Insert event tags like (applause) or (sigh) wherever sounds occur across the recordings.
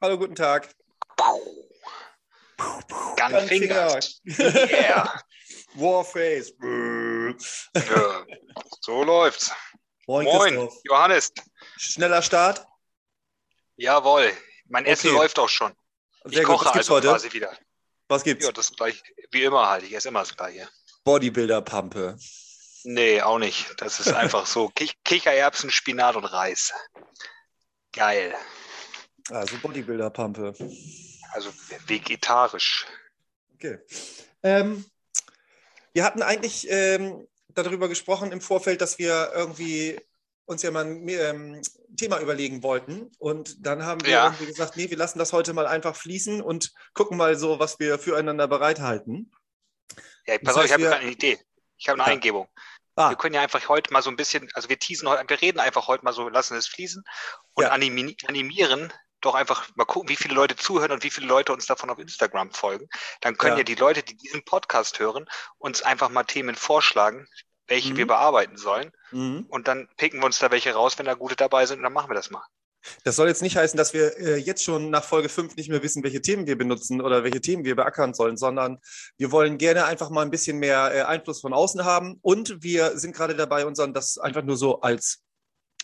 Hallo, guten Tag. Gunfinger. Yeah. (laughs) Warface. Ja. So läuft's. Moin, Moin. Johannes. Schneller Start. Jawohl. Mein Essen Okay. läuft auch schon. Sehr ich gut. koche gibt's also heute? quasi wieder. Was gibt's? Ja, das gleich wie immer halt. Ich esse immer das gleiche. Bodybuilder-Pampe. Nee, auch nicht. Das ist (laughs) einfach so Kich Kichererbsen, Spinat und Reis. Geil. Also Bodybuilder-Pampe. Also vegetarisch. Okay. Ähm, wir hatten eigentlich ähm, darüber gesprochen im Vorfeld, dass wir irgendwie uns ja mal ein ähm, Thema überlegen wollten. Und dann haben wir Ja. irgendwie gesagt, nee, wir lassen das heute mal einfach fließen und gucken mal so, was wir füreinander bereithalten. Ja, pass auf, ich habe wir- eine Idee. Ich habe eine Ja. Eingebung. Ah, Wir können ja einfach heute mal so ein bisschen, also wir teasen heute, wir reden einfach heute mal so, lassen es fließen und Ja. animi animieren doch einfach mal gucken, wie viele Leute zuhören und wie viele Leute uns davon auf Instagram folgen. Dann können Ja. ja, die Leute, die diesen Podcast hören, uns einfach mal Themen vorschlagen, welche Mhm. wir bearbeiten sollen. mhm. Und dann picken wir uns da welche raus, wenn da gute dabei sind, und dann machen wir das mal. Das soll jetzt nicht heißen, dass wir äh, jetzt schon nach Folge 5 nicht mehr wissen, welche Themen wir benutzen oder welche Themen wir beackern sollen, sondern wir wollen gerne einfach mal ein bisschen mehr äh, Einfluss von außen haben. Und wir sind gerade dabei, unseren das einfach nur so als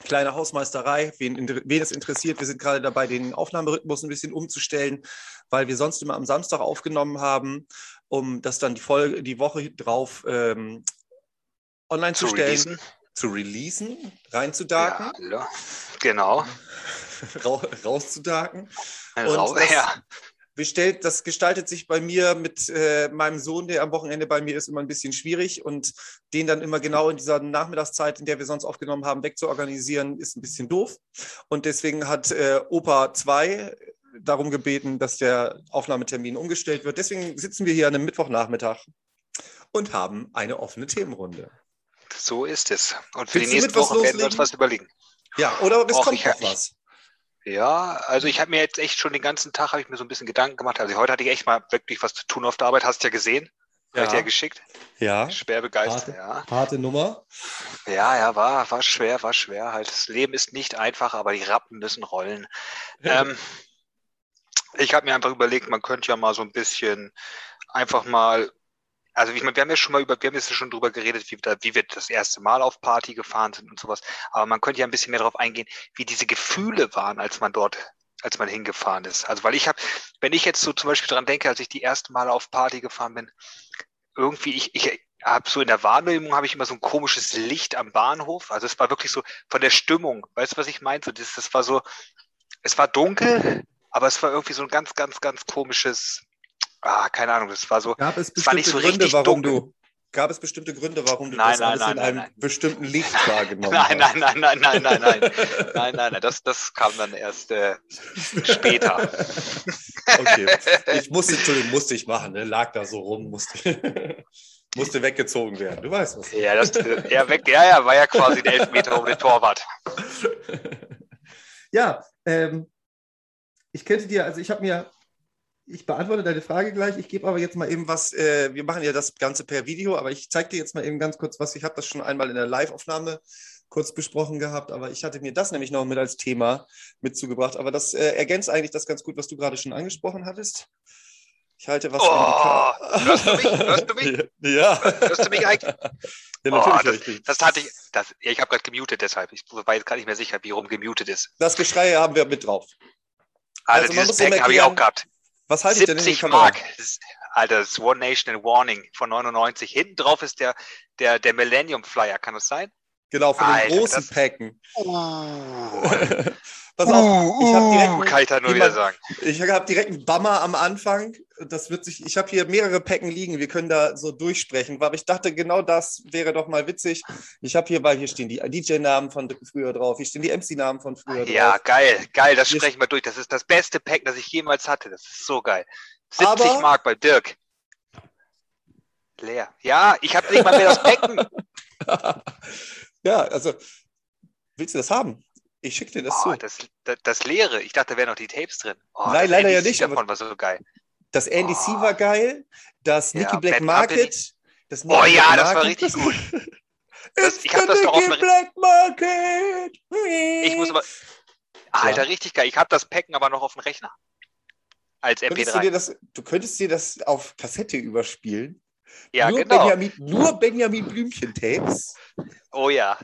kleine Hausmeisterei, wen, wen es interessiert. Wir sind gerade dabei, den Aufnahmerhythmus ein bisschen umzustellen, weil wir sonst immer am Samstag aufgenommen haben, um das dann die Folge, die Woche drauf ähm, online zu, Zu stellen, releasen. zu releasen, reinzudaken, Ja, genau. (laughs) ra rauszudaken. Rau- ja. Bestellt, das gestaltet sich bei mir mit äh, meinem Sohn, der am Wochenende bei mir ist, immer ein bisschen schwierig und den dann immer genau in dieser Nachmittagszeit, in der wir sonst aufgenommen haben, wegzuorganisieren, ist ein bisschen doof. Und deswegen hat äh, Opa 2 darum gebeten, dass der Aufnahmetermin umgestellt wird. Deswegen sitzen wir hier an einem Mittwochnachmittag und haben eine offene Themenrunde. So ist es. Und für Willst die du nächste mit was Woche werden wir uns was überlegen. Ja, oder es Och, kommt ich- noch was. Ja, also ich habe mir jetzt echt schon den ganzen Tag habe ich mir so ein bisschen Gedanken gemacht. Also heute hatte ich echt mal wirklich was zu tun auf der Arbeit. Hast du ja gesehen. Ja. Ja. Ja geschickt. Ja, Schwer begeistert, Harte. ja. harte Nummer. Ja, ja, war, war schwer, war schwer. Halt, das Leben ist nicht einfach, aber die Rappen müssen rollen. ähm, ich habe mir einfach überlegt, man könnte ja mal so ein bisschen einfach mal, also ich meine, wir haben ja schon mal über, wir haben jetzt schon drüber geredet, wie, wir- wie wir das erste Mal auf Party gefahren sind und sowas. Aber man könnte ja ein bisschen mehr darauf eingehen, wie diese Gefühle waren, als man dort, als man hingefahren ist. Also weil ich habe, wenn ich jetzt so zum Beispiel dran denke, als ich die ersten Male auf Party gefahren bin, irgendwie, ich, ich habe so in der Wahrnehmung habe ich immer so ein komisches Licht am Bahnhof. Also es war wirklich so von der Stimmung. Weißt du, was ich meine? So, das, das war so, es war dunkel, aber es war irgendwie so ein ganz, ganz, ganz komisches, ah, keine Ahnung, das war so, Gab es bestimmte so Gründe, warum dunkel. du gab es bestimmte Gründe, warum du Nein, das nein, nein, in nein, einem nein. bestimmten Licht (laughs) wahrgenommen nein, hast? nein, nein, nein, nein, nein, nein, (laughs) nein, nein, nein, das, das kam dann erst äh, später. (laughs) Okay, ich musste, Entschuldigung, musste ich machen, ne? lag da so rum, musste, musste weggezogen werden. Du weißt was. Ja, das, ja, weg, ja, ja, war ja quasi ein Elfmeter um den Torwart. ja, ähm, ich könnte dir, also ich habe mir, ich beantworte deine Frage gleich, ich gebe aber jetzt mal eben was, äh, wir machen ja das Ganze per Video, aber ich zeige dir jetzt mal eben ganz kurz was, ich habe das schon einmal in der Live-Aufnahme kurz besprochen gehabt, aber ich hatte mir das nämlich noch mit als Thema mitzugebracht, aber das äh, ergänzt eigentlich das ganz gut, was du gerade schon angesprochen hattest. Ich halte was Oh, an die Ka- hörst du mich? Hörst du mich? (laughs) Ja. Hörst du mich eigentlich? Ja, Oh, natürlich. ich dich. Das hatte ich, das, ja, ich habe gerade gemutet deshalb. Ich war jetzt gar nicht mehr sicher, wie rum gemutet ist. Das Geschrei haben wir mit drauf. Alter, Also man dieses Packen habe ich auch gehabt. Was halte ich denn in die 70 Kamera? Mark. Alter, das ist One Nation and Warning von 99. Hinten drauf ist der, der, der Millennium Flyer, kann das sein? Genau, von den Alter, großen das- Packen. Uh, Pass auf, ich habe direkt, uh, kann ich da nur wie wieder sagen. ich hab direkt einen Bummer am Anfang. Das wird sich, ich habe hier mehrere Packen liegen, wir können da so durchsprechen. Aber ich dachte, genau das wäre doch mal witzig. Ich habe hier, weil hier stehen die DJ-Namen von früher drauf, hier stehen die MC-Namen von früher Ja, drauf. geil, geil, das Hier- sprechen wir durch. Das ist das beste Pack, das ich jemals hatte. Das ist so geil. 70 Aber- Mark bei Dirk. Leer. Ja, ich habe nicht mal mehr das Packen. (laughs) ja, also, willst du das haben? Ich schicke dir das Oh, zu. das, das, das Leere. Ich dachte, da wären noch die Tapes drin. Oh, Nein, leider ja NDC nicht, aber- Davon war so geil. Das Andy C Oh. war geil, das Ja, Nicky Black Bad Market. Das Oh Nicky ja, Black das war richtig gut. (laughs) Das- ich hab the das doch auf Black Market. Ich muss aber. Alter, ja. richtig geil. Ich habe das Packen aber noch auf dem Rechner. Als MP3. Du, das, du könntest dir das auf Kassette überspielen. Ja, nur genau. Benjamin, nur Benjamin Blümchen-Tapes. Oh ja.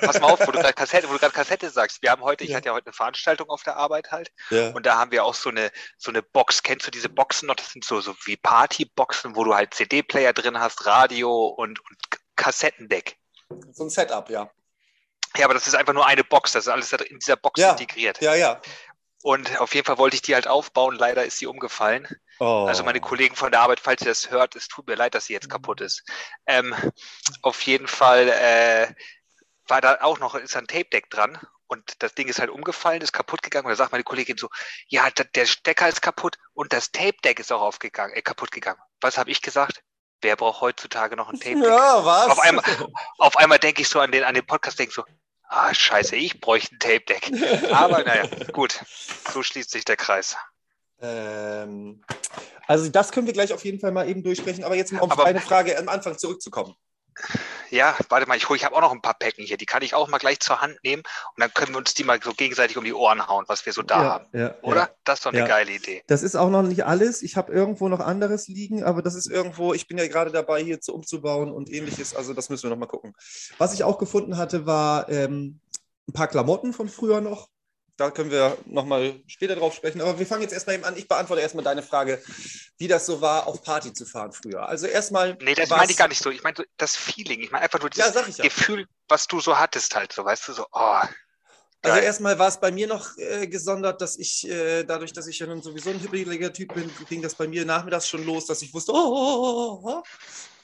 Pass mal auf, wo du gerade Kassette, Kassette sagst. Wir haben heute, ja. ich hatte ja heute eine Veranstaltung auf der Arbeit halt. Ja. Und da haben wir auch so eine, so eine Box. Kennst du diese Boxen noch? Das sind so, so wie Partyboxen, wo du halt CD-Player drin hast, Radio und, und Kassettendeck. So ein Setup, ja. Ja, aber das ist einfach nur eine Box. Das ist alles in dieser Box ja. integriert. Ja, ja. Und auf jeden Fall wollte ich die halt aufbauen. Leider ist sie umgefallen. Oh. Also meine Kollegen von der Arbeit, falls ihr das hört, es tut mir leid, dass sie jetzt kaputt ist. Ähm, auf jeden Fall äh, war da auch noch ist ein Tape-Deck dran und das Ding ist halt umgefallen, ist kaputt gegangen. Und da sagt meine Kollegin so, ja, der Stecker ist kaputt und das Tape-Deck ist auch aufgegangen, äh, kaputt gegangen. Was habe ich gesagt? Wer braucht heutzutage noch ein (laughs) Tape-Deck? Ja, was? Auf einmal, auf einmal denke ich so an den, an den Podcast, denke so, ah, scheiße, ich bräuchte ein Tape-Deck. (laughs) Aber naja, gut, so schließt sich der Kreis. Ähm, also das können wir gleich auf jeden Fall mal eben durchsprechen, aber jetzt mal auf aber, eine Frage am Anfang zurückzukommen. Ja, warte mal, ich, ich habe auch noch ein paar Päcken hier, die kann ich auch mal gleich zur Hand nehmen und dann können wir uns die mal so gegenseitig um die Ohren hauen, was wir so da ja, haben. Ja, Oder? Ja. Das ist doch eine geile Idee. Das ist auch noch nicht alles. Ich habe irgendwo noch anderes liegen, aber das ist irgendwo, ich bin ja gerade dabei, hier zu umzubauen und ähnliches. Also das müssen wir noch mal gucken. Was ich auch gefunden hatte, war ähm, ein paar Klamotten von früher noch da können wir nochmal später drauf sprechen. Aber wir fangen jetzt erstmal eben an. Ich beantworte erstmal deine Frage, wie das so war, auf Party zu fahren früher. Also erstmal. Nee, das meine ich gar nicht so. Ich meine das Feeling. Ich meine einfach nur dieses ja, ja. Gefühl, was du so hattest halt. So, weißt du, so, oh. Also erstmal war es bei mir noch äh, gesondert, dass ich, äh, dadurch, dass ich ja nun sowieso ein hybridiger Typ bin, ging das bei mir nachmittags schon los, dass ich wusste, oh, oh, oh, oh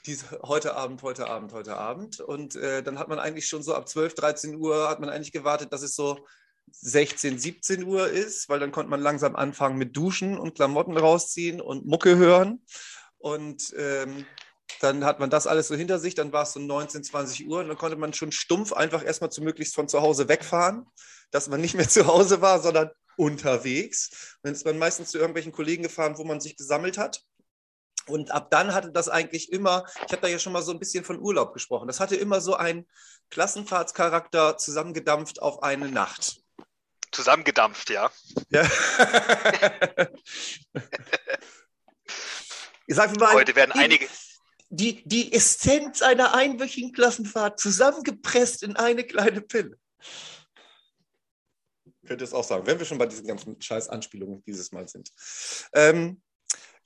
diese, heute Abend, heute Abend, heute Abend. Und äh, dann hat man eigentlich schon so ab 12, 13 Uhr hat man eigentlich gewartet, dass es so 16, 17 Uhr ist, weil dann konnte man langsam anfangen mit Duschen und Klamotten rausziehen und Mucke hören. Und ähm, dann hat man das alles so hinter sich, dann war es so 19, 20 Uhr und dann konnte man schon stumpf einfach erstmal zu möglichst von zu Hause wegfahren, dass man nicht mehr (laughs) zu Hause war, sondern unterwegs. dann ist man meistens zu irgendwelchen Kollegen gefahren, wo man sich gesammelt hat. Und ab dann hatte das eigentlich immer, ich habe da ja schon mal so ein bisschen von Urlaub gesprochen, das hatte immer so einen Klassenfahrtscharakter zusammengedampft auf eine Nacht. Zusammengedampft, ja. ja. (laughs) ich sag mal, Heute werden die, einige. Die, die Essenz einer einwöchigen Klassenfahrt zusammengepresst in eine kleine Pille. Könnte es auch sagen, wenn wir schon bei diesen ganzen Scheiß-Anspielungen dieses Mal sind. Ähm,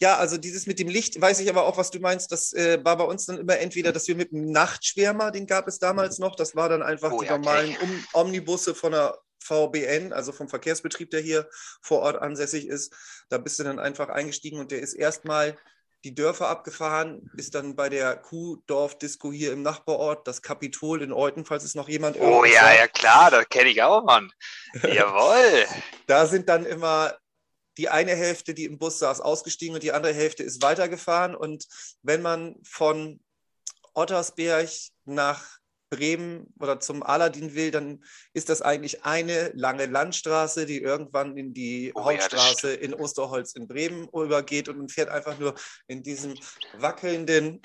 ja, also dieses mit dem Licht, weiß ich aber auch, was du meinst. Das äh, war bei uns dann immer entweder, dass wir mit dem Nachtschwärmer, den gab es damals noch, das war dann einfach oh, die ja, normalen okay. um Omnibusse von der VBN, also vom Verkehrsbetrieb, der hier vor Ort ansässig ist. Da bist du dann einfach eingestiegen und der ist erstmal die Dörfer abgefahren, ist dann bei der Kuhdorf-Disco hier im Nachbarort, das Kapitol in Euten, falls es noch jemand Oh ja, sagt. ja klar, das kenne ich auch, Mann. (laughs) Jawohl. da sind dann immer die eine Hälfte, die im Bus saß, ausgestiegen und die andere Hälfte ist weitergefahren. Und wenn man von Ottersberg nach Bremen oder zum Aladdin will, dann ist das eigentlich eine lange Landstraße, die irgendwann in die oh, Hauptstraße ja, in Osterholz in Bremen übergeht und man fährt einfach nur in diesem wackelnden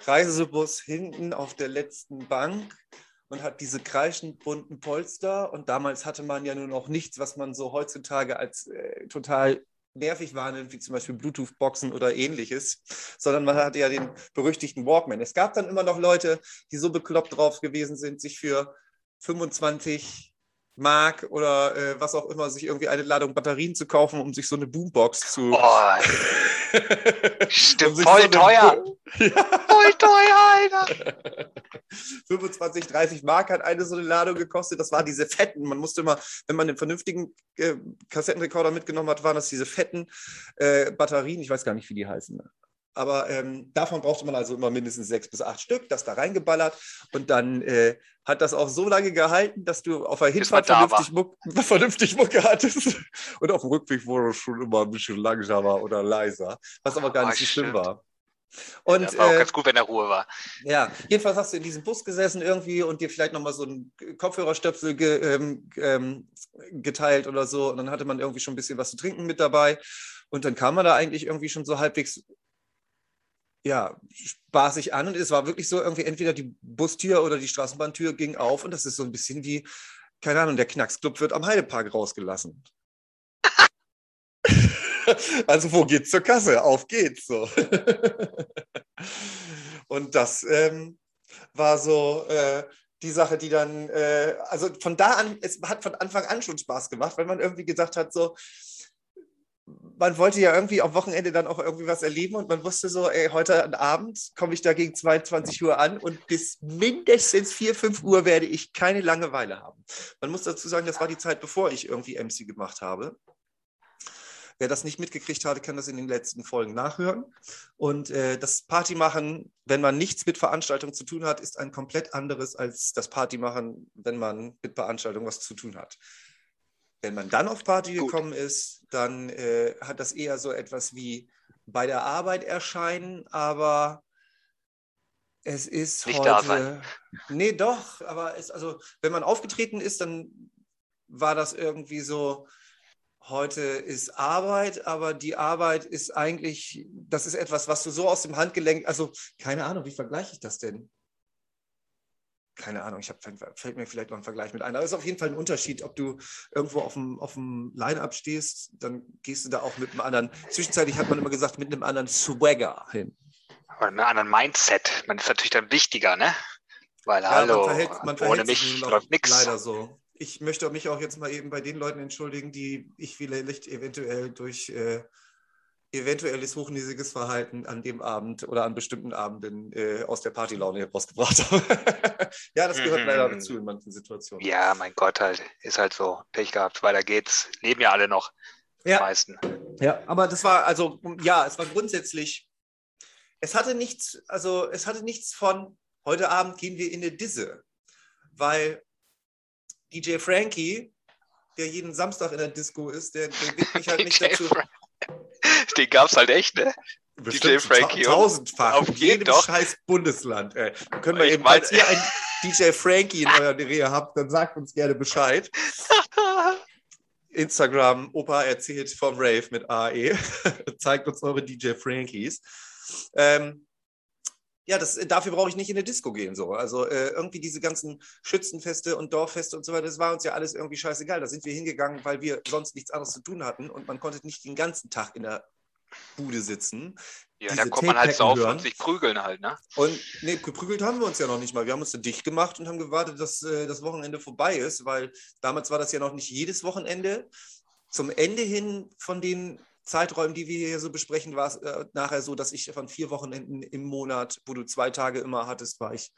Reisebus hinten auf der letzten Bank und hat diese kreischend bunten Polster. Und damals hatte man ja nur noch nichts, was man so heutzutage als äh, total nervig wahrnimmt, wie zum Beispiel Bluetooth-Boxen oder ähnliches, sondern man hatte ja den berüchtigten Walkman. Es gab dann immer noch Leute, die so bekloppt drauf gewesen sind, sich für 25 Mark oder äh, was auch immer, sich irgendwie eine Ladung Batterien zu kaufen, um sich so eine Boombox zu. Oh, (laughs) stimmt, um voll so teuer. ja. (laughs) Voll teuer, Alter. (laughs) 25, 30 Mark hat eine so eine Ladung gekostet. Das waren diese fetten. Man musste immer, wenn man einen vernünftigen äh, Kassettenrekorder mitgenommen hat, waren das diese fetten äh, Batterien. Ich weiß gar nicht, wie die heißen. Aber ähm, davon brauchte man also immer mindestens sechs bis acht Stück, das da reingeballert. Und dann äh, hat das auch so lange gehalten, dass du auf der Hinfahrt vernünftig, Muck, (laughs) vernünftig Mucke hattest. Und auf dem Rückweg wurde es schon immer ein bisschen langsamer oder leiser, was aber gar nicht so schlimm war. Und, ja, war auch äh, ganz gut, wenn er Ruhe war. Ja, jedenfalls hast du in diesem Bus gesessen irgendwie und dir vielleicht nochmal so einen Kopfhörerstöpsel ge, ähm, ähm, geteilt oder so. Und dann hatte man irgendwie schon ein bisschen was zu trinken mit dabei. Und dann kam man da eigentlich irgendwie schon so halbwegs ja, spaßig an und es war wirklich so irgendwie entweder die Bustür oder die Straßenbahntür ging auf und das ist so ein bisschen wie keine Ahnung, der Knacksclub wird am Heidepark rausgelassen. (laughs) also wo geht's zur Kasse? Auf geht's so. (laughs) Und das ähm, war so äh, die Sache, die dann, äh, also von da an, es hat von Anfang an schon Spaß gemacht, weil man irgendwie gesagt hat, so, man wollte ja irgendwie am Wochenende dann auch irgendwie was erleben und man wusste so, ey, heute Abend komme ich da gegen 22 Uhr an und bis mindestens 4, 5 Uhr werde ich keine Langeweile haben. Man muss dazu sagen, das war die Zeit, bevor ich irgendwie MC gemacht habe. Wer das nicht mitgekriegt hatte, kann das in den letzten Folgen nachhören. Und äh, das Partymachen, wenn man nichts mit Veranstaltungen zu tun hat, ist ein komplett anderes als das Partymachen, wenn man mit Veranstaltungen was zu tun hat. Wenn man dann auf Party Gut. gekommen ist, dann äh, hat das eher so etwas wie bei der Arbeit erscheinen, aber es ist Nicht heute. Da sein. (laughs) Nee, doch, aber es, also, wenn man aufgetreten ist, dann war das irgendwie so, heute ist Arbeit, aber die Arbeit ist eigentlich, das ist etwas, was du so aus dem Handgelenk, also keine Ahnung, wie vergleiche ich das denn? Keine Ahnung, ich hab, fällt mir vielleicht noch ein Vergleich mit ein. Aber es ist auf jeden Fall ein Unterschied, ob du irgendwo auf dem, auf dem Line-Up stehst, dann gehst du da auch mit einem anderen, zwischenzeitlich hat man immer gesagt, mit einem anderen Swagger hin. Oder mit einem anderen Mindset. Man ist natürlich dann wichtiger, ne? Weil, ja, hallo, man verhält, man verhält ohne mich läuft nichts. Leider so ich möchte mich auch jetzt mal eben bei den Leuten entschuldigen, die ich vielleicht eventuell durch äh, eventuelles hochnäsiges Verhalten an dem Abend oder an bestimmten Abenden äh, aus der Partylaune herausgebracht habe. (laughs) ja, das gehört mhm. leider dazu in manchen Situationen. Ja, mein Gott, halt, ist halt so. Pech gehabt, weiter geht's. Leben ja alle noch. Ja. Die meisten. Ja, aber das war, also, ja, es war grundsätzlich, es hatte nichts, also es hatte nichts von, heute Abend gehen wir in eine Disse. Weil DJ Frankie, der jeden Samstag in der Disco ist, der, der wird mich halt (laughs) nicht dazu. (laughs) Den gab es halt echt, ne? Bestimmt DJ Frankie. Tausendfach. Auf jedem doch. scheiß Bundesland. Ey. Dann können wir eben, mein, falls ihr einen (laughs) DJ Frankie in eurer Nähe habt, dann sagt uns gerne Bescheid. (laughs) Instagram, Opa erzählt vom Rave mit AE. Zeigt uns eure DJ Frankies. Ähm, ja, das, dafür brauche ich nicht in eine Disco gehen. So. Also äh, irgendwie diese ganzen Schützenfeste und Dorffeste und so weiter, das war uns ja alles irgendwie scheißegal. Da sind wir hingegangen, weil wir sonst nichts anderes zu tun hatten und man konnte nicht den ganzen Tag in der Bude sitzen. Ja, da kommt man halt so auf und sich prügeln halt, ne? Und nee, geprügelt haben wir uns ja noch nicht mal. Wir haben uns dann dicht gemacht und haben gewartet, dass äh, das Wochenende vorbei ist, weil damals war das ja noch nicht jedes Wochenende. Zum Ende hin von den Zeiträumen, die wir hier so besprechen, war es äh, nachher so, dass ich von vier Wochenenden im Monat, wo du zwei Tage immer hattest, war ich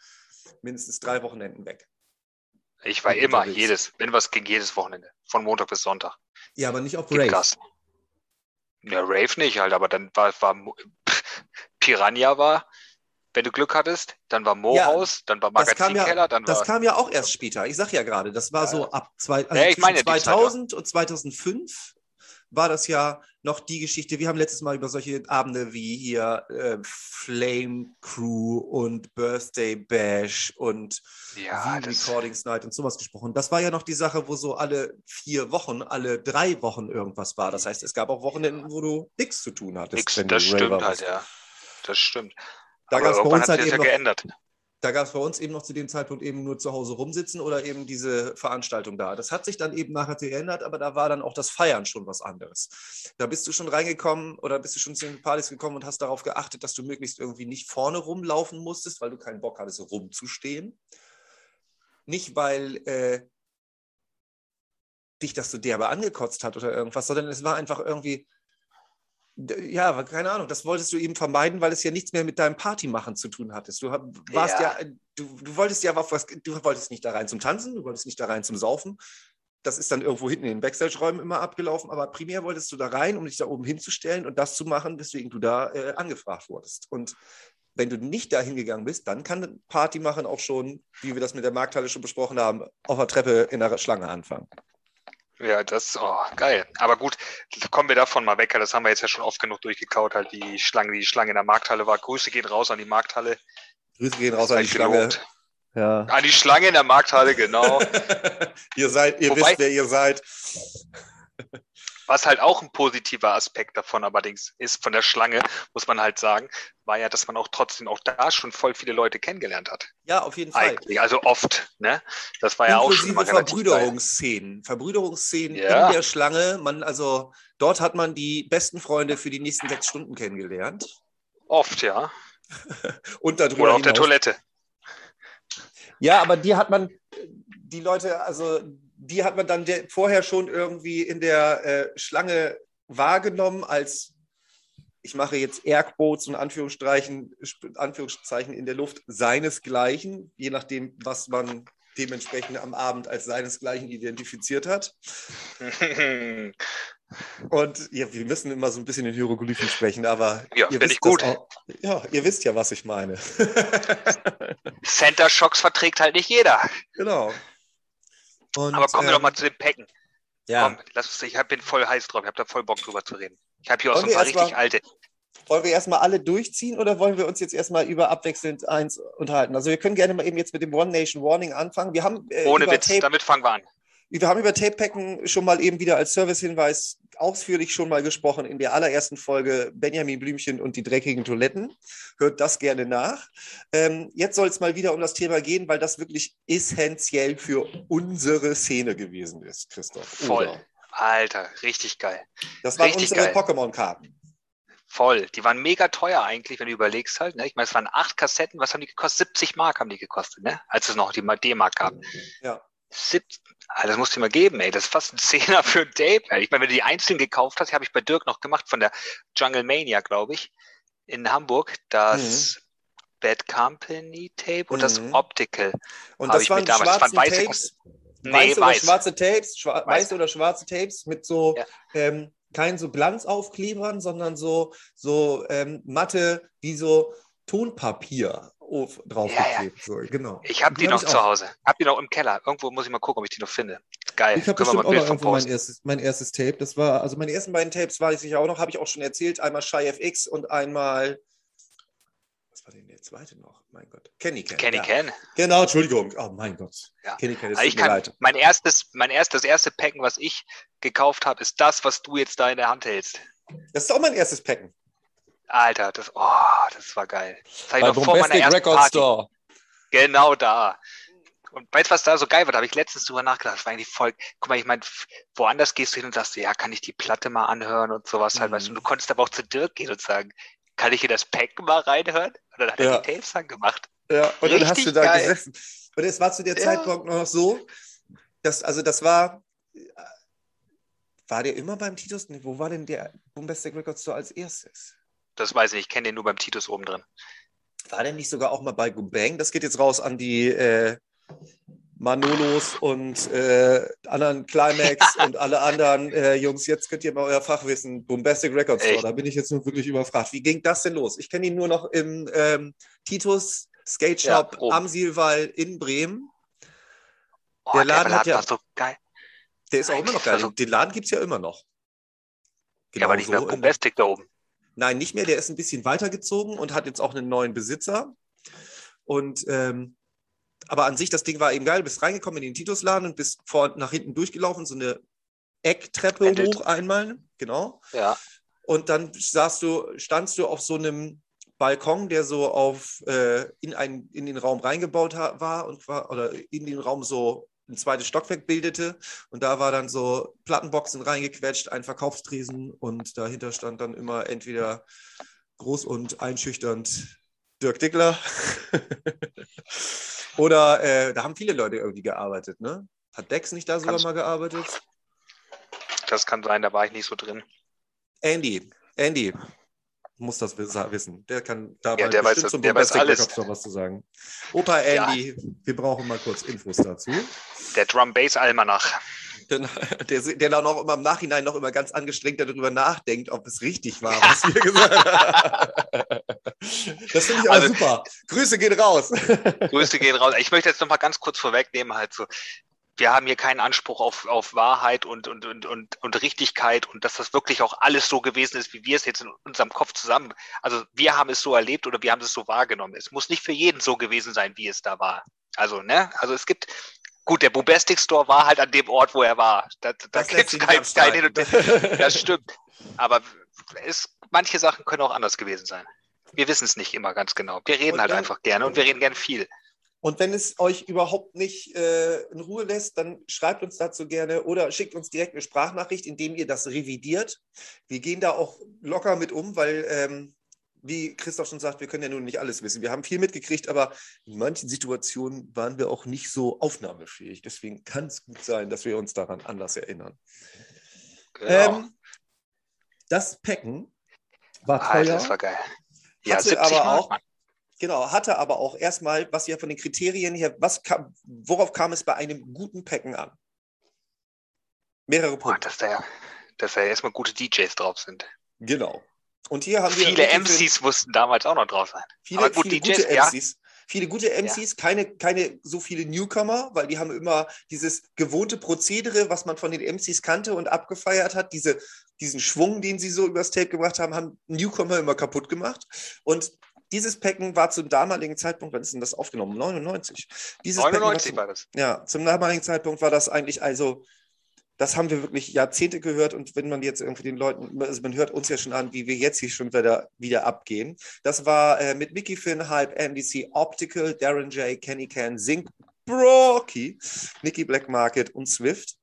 mindestens drei Wochenenden weg. Ich war immer, jedes, wenn was ging, jedes Wochenende. Von Montag bis Sonntag. Ja, aber nicht auf. Krass. Ja, Rave nicht halt, aber dann war, war (laughs) Piranha war, wenn du Glück hattest, dann war Mohaus, ja, dann war Magazinkeller, ja, dann war. Das kam ja auch erst später. Ich sag ja gerade, das war ja. so ab zwei, also ich meine, 2000 und 2005 war das ja noch die Geschichte. Wir haben letztes Mal über solche Abende wie hier äh, Flame Crew und Birthday Bash und ja, Recordings Night und sowas gesprochen. Das war ja noch die Sache, wo so alle vier Wochen, alle drei Wochen irgendwas war. Das heißt, es gab auch Wochenenden, wo du nichts zu tun hattest. Nix, das stimmt halt, ja. Das stimmt. Da gab es bei uns halt eben ja noch, geändert da gab es bei uns eben noch zu dem Zeitpunkt eben nur zu Hause rumsitzen oder eben diese Veranstaltung da. Das hat sich dann eben nachher geändert, aber da war dann auch das Feiern schon was anderes. Da bist du schon reingekommen oder bist du schon zu den Partys gekommen und hast darauf geachtet, dass du möglichst irgendwie nicht vorne rumlaufen musstest, weil du keinen Bock hattest, rumzustehen. Nicht, weil äh, dich das so derbe angekotzt hat oder irgendwas, sondern es war einfach irgendwie, ja, keine Ahnung, das wolltest du eben vermeiden, weil es ja nichts mehr mit deinem Partymachen zu tun hattest. Du warst ja, ja du, du, wolltest ja was, du wolltest nicht da rein zum Tanzen, du wolltest nicht da rein zum Saufen. Das ist dann irgendwo hinten in den Backstage-Räumen immer abgelaufen, aber primär wolltest du da rein, um dich da oben hinzustellen und das zu machen, weswegen du da äh, angefragt wurdest. Und wenn du nicht da hingegangen bist, dann kann Party machen auch schon, wie wir das mit der Markthalle schon besprochen haben, auf der Treppe in der Schlange anfangen. Ja, das, oh, geil. Aber gut, kommen wir davon mal weg. Das haben wir jetzt ja schon oft genug durchgekaut, halt die Schlange, die Schlange in der Markthalle war. Grüße gehen raus an die Markthalle. Grüße gehen raus an die Schlange. Ja. An die Schlange in der Markthalle, genau. (laughs) ihr seid, ihr Wobei, wisst, wer ihr seid. Was halt auch ein positiver Aspekt davon allerdings ist, von der Schlange, muss man halt sagen, war ja, dass man auch trotzdem auch da schon voll viele Leute kennengelernt hat. Ja, auf jeden Fall. Eigentlich, also oft, ne? Das war ja auch schon mal Verbrüderungsszenen. Verbrüderungsszenen ja. in der Schlange. Man, also dort hat man die besten Freunde für die nächsten sechs Stunden kennengelernt. Oft, ja. (laughs) Und darüber Oder auf hinaus. der Toilette. Ja, aber die hat man, die Leute, also die hat man dann vorher schon irgendwie in der äh, Schlange wahrgenommen als, ich mache jetzt Airquotes und Anführungszeichen, Anführungszeichen in der Luft, seinesgleichen, je nachdem, was man dementsprechend am Abend als seinesgleichen identifiziert hat. Und ja, wir müssen immer so ein bisschen in Hieroglyphen sprechen, aber ja, finde ich gut. Auch, ja, ihr wisst ja, was ich meine. Center Shocks verträgt halt nicht jeder. Genau. Und, aber kommen wir ähm, doch mal zu den Packen. Ja. Komm, lass uns, ich bin voll heiß drauf, ich habe da voll Bock drüber zu reden. Ich habe hier auch so ein paar richtig mal, alte. Wollen wir erstmal alle durchziehen oder wollen wir uns jetzt erstmal über abwechselnd eins unterhalten? Also wir können gerne mal eben jetzt mit dem One Nation Warning anfangen. Wir haben, äh, Ohne Witz, Tape, damit fangen wir an. Wir haben über Tape-Packen schon mal eben wieder als Servicehinweis ausführlich schon mal gesprochen in der allerersten Folge Benjamin Blümchen und die dreckigen Toiletten. Hört das gerne nach. Ähm, jetzt soll es mal wieder um das Thema gehen, weil das wirklich essentiell für unsere Szene gewesen ist, Christoph. Voll. Oder? Alter, richtig geil. Das waren richtig unsere Pokémon-Karten. Voll. Die waren mega teuer eigentlich, wenn du überlegst halt. Ne? Ich meine, es waren acht Kassetten. Was haben die gekostet? 70 Mark haben die gekostet, ne? als es noch die D-Mark gab. Ja. 70, ah, das musst du mal geben, ey. Das ist fast ein (laughs) Zehner für ein Tape. Ey. Ich meine, wenn du die einzeln gekauft hast, habe ich bei Dirk noch gemacht von der Jungle Mania, glaube ich, in Hamburg. Das mhm. Bad Company Tape und mhm. das Optical. Und das waren damals. Das waren weiße Tapes. Nee, weiße weiß. oder schwarze Tapes, schwa weiß. weiße oder schwarze Tapes mit so ja. ähm, kein so Glanzaufklebern, sondern so, so ähm, matte wie so Tonpapier draufgeklebt. Ja, ja. So, genau. Ich habe die, die, noch hab zu Hause. Hab die noch im Keller. Irgendwo muss ich mal gucken, ob ich die noch finde. Geil. Ich habe bestimmt auch noch irgendwo mein erstes, mein erstes Tape. Das war, also meine ersten beiden Tapes weiß ich auch noch, habe ich auch schon erzählt. Einmal Shy FX und einmal was war denn der zweite noch? Mein Gott. Kenny Ken. Kenny ja. Ken. Genau, Entschuldigung. Oh mein Gott. Ja. Kenny Ken ist also ich kann, leid. Mein erstes, mein erstes, erste Packen, was ich gekauft habe, ist das, was du jetzt da in der Hand hältst. Das ist auch mein erstes Packen. Alter, das, oh, das war geil. Das war ich noch vor meiner ersten Record Party. Store. Genau da. Und weißt du, was da so geil wird? Da habe ich letztens drüber nachgedacht. Das war eigentlich voll. Guck mal, ich meine, woanders gehst du hin und sagst, ja, kann ich die Platte mal anhören und sowas halt, mhm. weißt du. Und du konntest aber auch zu Dirk gehen und sagen, kann ich hier das Pack mal reinhören? Und dann hat ja. er die Tapes angemacht. Ja, und Richtig dann hast du da geil. gesessen. Und es war zu der ja. Zeitpunkt noch so, dass, also das war, war der immer beim Titus? Wo war denn der Bombastic Records Store als erstes? Das weiß ich nicht, ich kenne den nur beim Titus oben drin. War der nicht sogar auch mal bei Gubang? Das geht jetzt raus an die äh, Manolos und äh, anderen Climax (laughs) und alle anderen äh, Jungs. Jetzt könnt ihr mal euer Fachwissen. Bombastic Records Store. Da bin ich jetzt nur wirklich überfragt. Wie ging das denn los? Ich kenne ihn nur noch im ähm, Titus Skate Shop ja, am Sielwall in Bremen. Oh, der Laden, der hat ja. So geil. Der ist auch immer noch geil. Also, Den Laden gibt es ja immer noch. Genau ja, aber nicht mehr Bombastic da oben. Nein, nicht mehr. Der ist ein bisschen weitergezogen und hat jetzt auch einen neuen Besitzer. Und ähm, aber an sich, das Ding war eben geil. Du bist reingekommen in den Titusladen und bist vor nach hinten durchgelaufen, so eine Ecktreppe Ended. hoch einmal. Genau. Ja. Und dann saßt du, standst du auf so einem Balkon, der so auf äh, in, ein, in den Raum reingebaut war und war, oder in den Raum so ein zweites Stockwerk bildete. Und da war dann so Plattenboxen reingequetscht, ein Verkaufstresen und dahinter stand dann immer entweder groß und einschüchternd Dirk Dickler. (laughs) Oder äh, da haben viele Leute irgendwie gearbeitet, ne? Hat Dex nicht da sogar Kannst, mal gearbeitet? Das kann sein, da war ich nicht so drin. Andy, Andy, muss das wissen. Der kann da ja, der weiß, zum der weiß alles. noch was zu sagen. Opa Andy, ja. wir brauchen mal kurz Infos dazu. Der Drum Bass Almanach. (laughs) Der, der, der dann auch immer im Nachhinein noch immer ganz angestrengt darüber nachdenkt, ob es richtig war, was wir gesagt haben. (laughs) Das finde ich auch also, super. Grüße gehen raus. Grüße gehen raus. Ich möchte jetzt noch mal ganz kurz vorwegnehmen, halt so, wir haben hier keinen Anspruch auf, auf Wahrheit und, und, und, und, und Richtigkeit und dass das wirklich auch alles so gewesen ist, wie wir es jetzt in unserem Kopf zusammen. Also wir haben es so erlebt oder wir haben es so wahrgenommen. Es muss nicht für jeden so gewesen sein, wie es da war. Also, ne? Also es gibt Gut, der Bombastic Store war halt an dem Ort, wo er war. Da, da gibt es kein, nicht kein Hin abstreiten. und Das stimmt. Aber es, manche Sachen können auch anders gewesen sein. Wir wissen es nicht immer ganz genau. Wir reden Und halt dann- einfach gerne und wir reden gerne viel. Und wenn es euch überhaupt nicht äh, in Ruhe lässt, dann schreibt uns dazu gerne oder schickt uns direkt eine Sprachnachricht, indem ihr das revidiert. Wir gehen da auch locker mit um, weil, ähm, wie Christoph schon sagt, wir können ja nun nicht alles wissen. Wir haben viel mitgekriegt, aber in manchen Situationen waren wir auch nicht so aufnahmefähig. Deswegen kann es gut sein, dass wir uns daran anders erinnern. Genau. Ähm, das Packen war Alter, teuer. das war geil. Ja, Hatte 70 aber auch- Mann. Genau, hatte aber auch erstmal, was ja von den Kriterien her, was kam, worauf kam es bei einem guten Packen an? Mehrere Punkte. dass da, dass da erstmal gute DJs drauf sind. Genau. Und hier haben wir Viele wirklich für- MCs mussten damals auch noch drauf sein. viele, aber gut, viele DJs, gute ja. MCs. Viele gute MCs, keine, keine so viele Newcomer, weil die haben immer dieses gewohnte Prozedere, was man von den MCs kannte und abgefeiert hat, diese, diesen Schwung, den sie so übers Tape gebracht haben, haben Newcomer immer kaputt gemacht. Und dieses Packen war zum damaligen Zeitpunkt, wann ist denn das aufgenommen? 99. Dieses Packen war 99 zum- war das. Ja, zum damaligen Zeitpunkt war das eigentlich, also, das haben wir wirklich Jahrzehnte gehört und wenn man jetzt irgendwie den Leuten, also man hört uns ja schon an, wie wir jetzt hier schon wieder, wieder abgehen. Das war äh, mit Mickey Finn, Hype, NDC, Optical, Darren J, Kenny Can, Zink, Brocky, Nicky Black Market und Swift.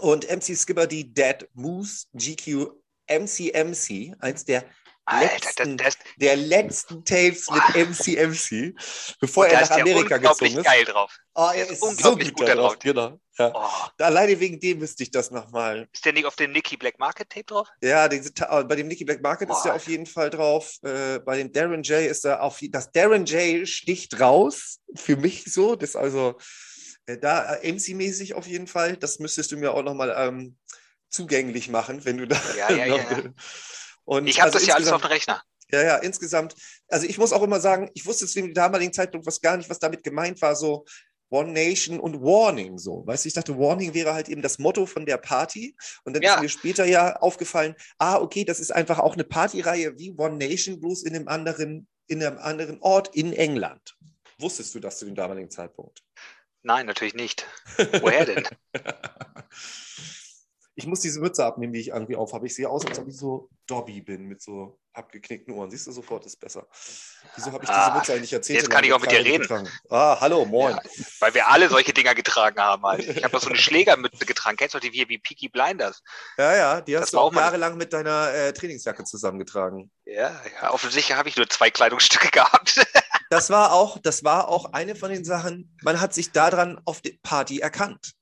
Und MC Skipper, die Dead Moose, GQ, MCMC, eins der Alter, letzten, das, das, der letzten Tapes mit MCMC, bevor er ist nach Amerika gezogen ist. geil drauf. Oh, er ist ist so unglaublich gut gut da drauf. drauf. Genau. Ja. Oh, Alleine wegen dem müsste ich das nochmal. ist der nicht auf dem Nicky Black Market Tape drauf? Ja, diese, Ta- bei dem Nicky Black Market ist Boah. er auf jeden Fall drauf. Äh, bei dem Darren J ist er auf. Das Darren J sticht raus. Für mich so. Das also äh, da äh, MC-mäßig auf jeden Fall. Das müsstest du mir auch nochmal ähm, zugänglich machen, wenn du da. Ja, ja, ja. (laughs) Und Ich habe also das ja alles auf dem Rechner. Ja, ja, insgesamt. Also ich muss auch immer sagen, ich wusste zu dem damaligen Zeitpunkt was gar nicht, was damit gemeint war, so One Nation und Warning so. Weißt du, ich dachte, Warning wäre halt eben das Motto von der Party. Und dann Ja. ist mir später ja aufgefallen, ah, okay, das ist einfach auch eine Partyreihe wie One Nation, bloß in einem anderen, in einem anderen Ort in England. Wusstest du das zu dem damaligen Zeitpunkt? Nein, natürlich nicht. Woher denn? (laughs) Ich muss diese Mütze abnehmen, die ich irgendwie auf habe. Ich sehe aus, als ob ich so Dobby bin mit so abgeknickten Ohren. Siehst du, sofort ist besser. Wieso habe ich diese Ah, Mütze eigentlich erzählt? jetzt kann ich auch mit dir reden. Ah, hallo, moin. Ja, weil wir alle solche Dinger getragen haben. Halt. Ich habe doch so eine Schlägermütze getragen. Kennst du die wie, wie Peaky Blinders? Ja, ja, die Das hast du war auch jahrelang mit deiner äh, Trainingsjacke zusammengetragen. Ja, ja offensichtlich habe ich nur zwei Kleidungsstücke (laughs) gehabt. Das war auch, das war auch eine von den Sachen, man hat sich daran auf die Party erkannt.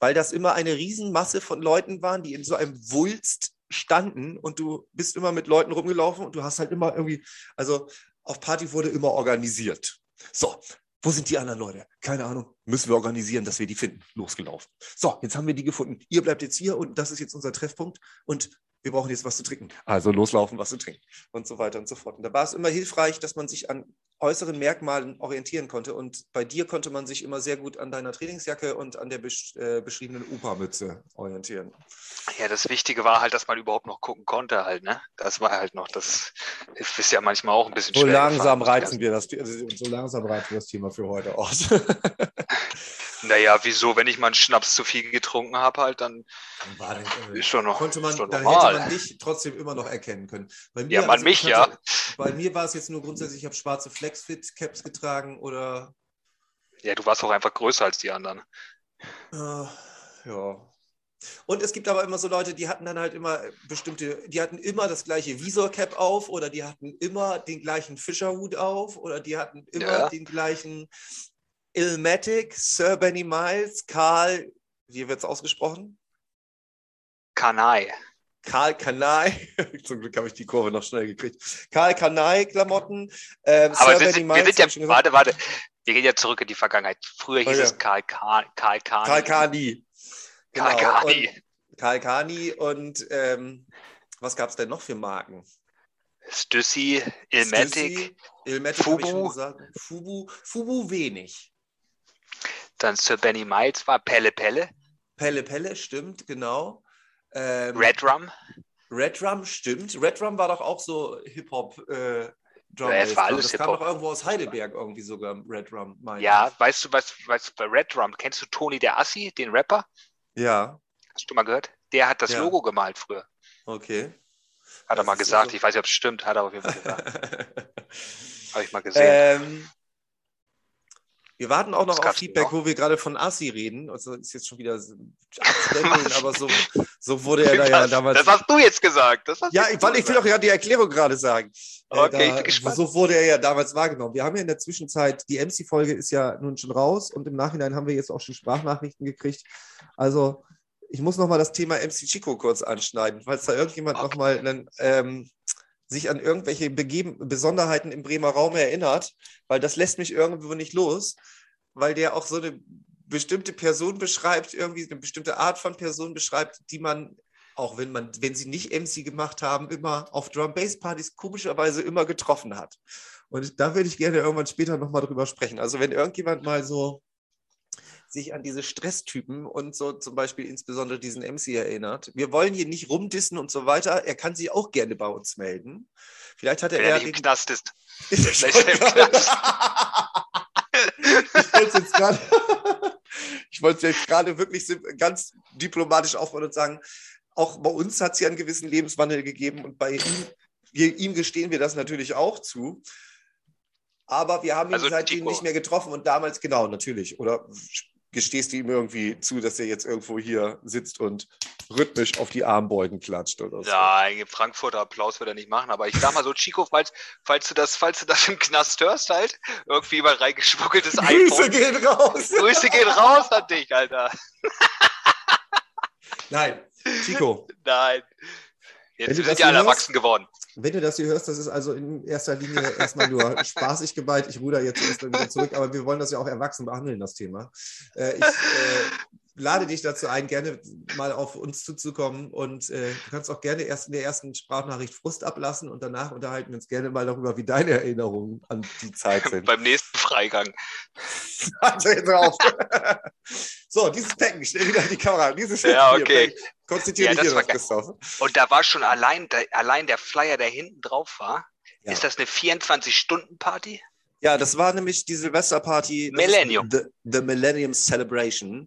Weil das immer eine Riesenmasse von Leuten waren, die in so einem Wulst standen und du bist immer mit Leuten rumgelaufen und du hast halt immer irgendwie, also auf Party wurde immer organisiert. So, wo sind die anderen Leute? Keine Ahnung. Müssen wir organisieren, dass wir die finden. Losgelaufen. So, jetzt haben wir die gefunden. Ihr bleibt jetzt hier und das ist jetzt unser Treffpunkt und wir brauchen jetzt was zu trinken. Also loslaufen, was zu trinken und so weiter und so fort. Und da war es immer hilfreich, dass man sich an äußeren Merkmalen orientieren konnte. Und bei dir konnte man sich immer sehr gut an deiner Trainingsjacke und an der besch äh, beschriebenen Opa-Mütze orientieren. Ja, das Wichtige war halt, dass man überhaupt noch gucken konnte halt, ne? Das war halt noch, das ist ja manchmal auch ein bisschen So schwer. langsam gefallen. reizen wir das, also so langsam reizen wir das Thema für heute aus. (laughs) Naja, wieso, wenn ich mal einen Schnaps zu viel getrunken habe, halt, dann War denn, äh, ist schon noch, konnte man, schon dann normal. hätte man dich trotzdem immer noch erkennen können. Bei mir, ja, man also mich, ich ja. hatte- Bei mir war es jetzt nur grundsätzlich, ich habe schwarze Flexfit-Caps getragen oder Ja, du warst auch einfach größer als die anderen. Äh, ja. Und es gibt aber immer so Leute, die hatten dann halt immer bestimmte, die hatten immer das gleiche Visor-Cap auf oder die hatten immer den gleichen Fischerhut auf oder die hatten immer Ja. den gleichen Ilmatic, Sir Benny Miles, Karl, wie wird es ausgesprochen? Kanai. Karl Kanai, (laughs) zum Glück habe ich die Kurve noch schnell gekriegt. Karl Kanai-Klamotten, ähm, Aber Sir wir sind, wir Miles, sind ich schon ja, warte, warte. Wir gehen ja zurück in die Vergangenheit. Früher hieß Oh ja. es Karl, Karl, Karl Kani. Karl Kani. Karl Genau. Kani. Und Karl Kani und ähm, was gab es denn noch für Marken? Stüssi, Ilmatic, Stussy, Ilmatic Fubu. gesagt. Fubu, Fubu wenig. Dann Sir Benny Miles war Pelle Pelle, Pelle Pelle, stimmt, genau. Ähm, Red Rum. Red Rum, stimmt. Red Rum war doch auch so Hip-Hop. Äh, Drum Ja, es war alles das kam Hip-Hop. doch irgendwo aus Heidelberg irgendwie sogar, Red meine Ja, weißt du, was, was bei Red Drum, kennst du Tony der Assi, den Rapper? ich. Ja, Hast du mal gehört? Der hat das Ja. Logo gemalt früher. okay. Hat er Das mal ist gesagt. also- Ich weiß nicht, ob es stimmt. Hat er auf jeden Fall gesagt. (laughs) Habe ich mal gesehen. ähm, wir warten auch noch auf Feedback, noch? wo wir gerade von Assi reden. Also ist jetzt schon wieder abstempeln, (laughs) aber so, so wurde er da ja damals. das hast du jetzt gesagt. Ja, jetzt weil ich will doch ja die Erklärung gerade sagen. Äh, Okay, ich da, bin gespannt. So wurde er ja damals wahrgenommen. Wir haben ja in der Zwischenzeit, die MC-Folge ist ja nun schon raus und im Nachhinein haben wir jetzt auch schon Sprachnachrichten gekriegt. Also ich muss nochmal das Thema MC Chico kurz anschneiden, falls da irgendjemand Okay. nochmal einen, ähm, sich an irgendwelche Begeben Besonderheiten im Bremer Raum erinnert, weil das lässt mich irgendwo nicht los, weil der auch so eine bestimmte Person beschreibt, irgendwie eine bestimmte Art von Person beschreibt, die man auch wenn man, wenn sie nicht MC gemacht haben, immer auf Drum Bass Partys komischerweise immer getroffen hat. Und da würde ich gerne irgendwann später nochmal drüber sprechen. Also wenn irgendjemand mal so sich an diese Stresstypen und so zum Beispiel insbesondere diesen MC erinnert. Wir wollen hier nicht rumdissen und so weiter. Er kann sich auch gerne bei uns melden. Vielleicht hat er Wenn er im den- Knast ist. (laughs) ist er im Knast. (laughs) wollte es jetzt gerade, (laughs) ich wollte es jetzt gerade wirklich ganz diplomatisch aufbauen und sagen, auch bei uns hat es ja einen gewissen Lebenswandel gegeben und bei ihm, wir, ihm gestehen wir das natürlich auch zu. Aber wir haben ihn Also seitdem nicht mehr getroffen und damals, genau, natürlich. Oder gestehst du ihm irgendwie zu, dass er jetzt irgendwo hier sitzt und rhythmisch auf die Armbeugen klatscht oder so? Nein, Frankfurter Applaus wird er nicht machen, aber ich sag mal so, Chico, falls, falls, du, das, falls du das im Knast hörst, halt, irgendwie mal reingeschmuggeltes Grüße iPhone. gehen raus! Grüße gehen raus an dich, Alter. Nein, Chico, Nein. Jetzt sind ja alle erwachsen geworden. Wenn du das hier hörst, das ist also in erster Linie erstmal nur (laughs) spaßig gemeint. Ich ruder jetzt erstmal wieder zurück, aber wir wollen das ja auch erwachsen behandeln, das Thema. Äh, ich äh, lade dich dazu ein, gerne mal auf uns zuzukommen und äh, du kannst auch gerne erst in der ersten Sprachnachricht Frust ablassen und danach unterhalten wir uns gerne mal darüber, wie deine Erinnerungen an die Zeit (laughs) sind. Beim nächsten Freigang. Warte (laughs) jetzt drauf. (laughs) so, dieses Packen, stell wieder die Kamera. Dieses Ja, okay. Konzentrier Ja, dich hier drauf. Christoph. Und da war schon allein, der, allein der Flyer, der hinten drauf war. Ja. Ist das eine 24-Stunden-Party? Ja, das war nämlich die Silvesterparty. Millennium. The, the Millennium Celebration.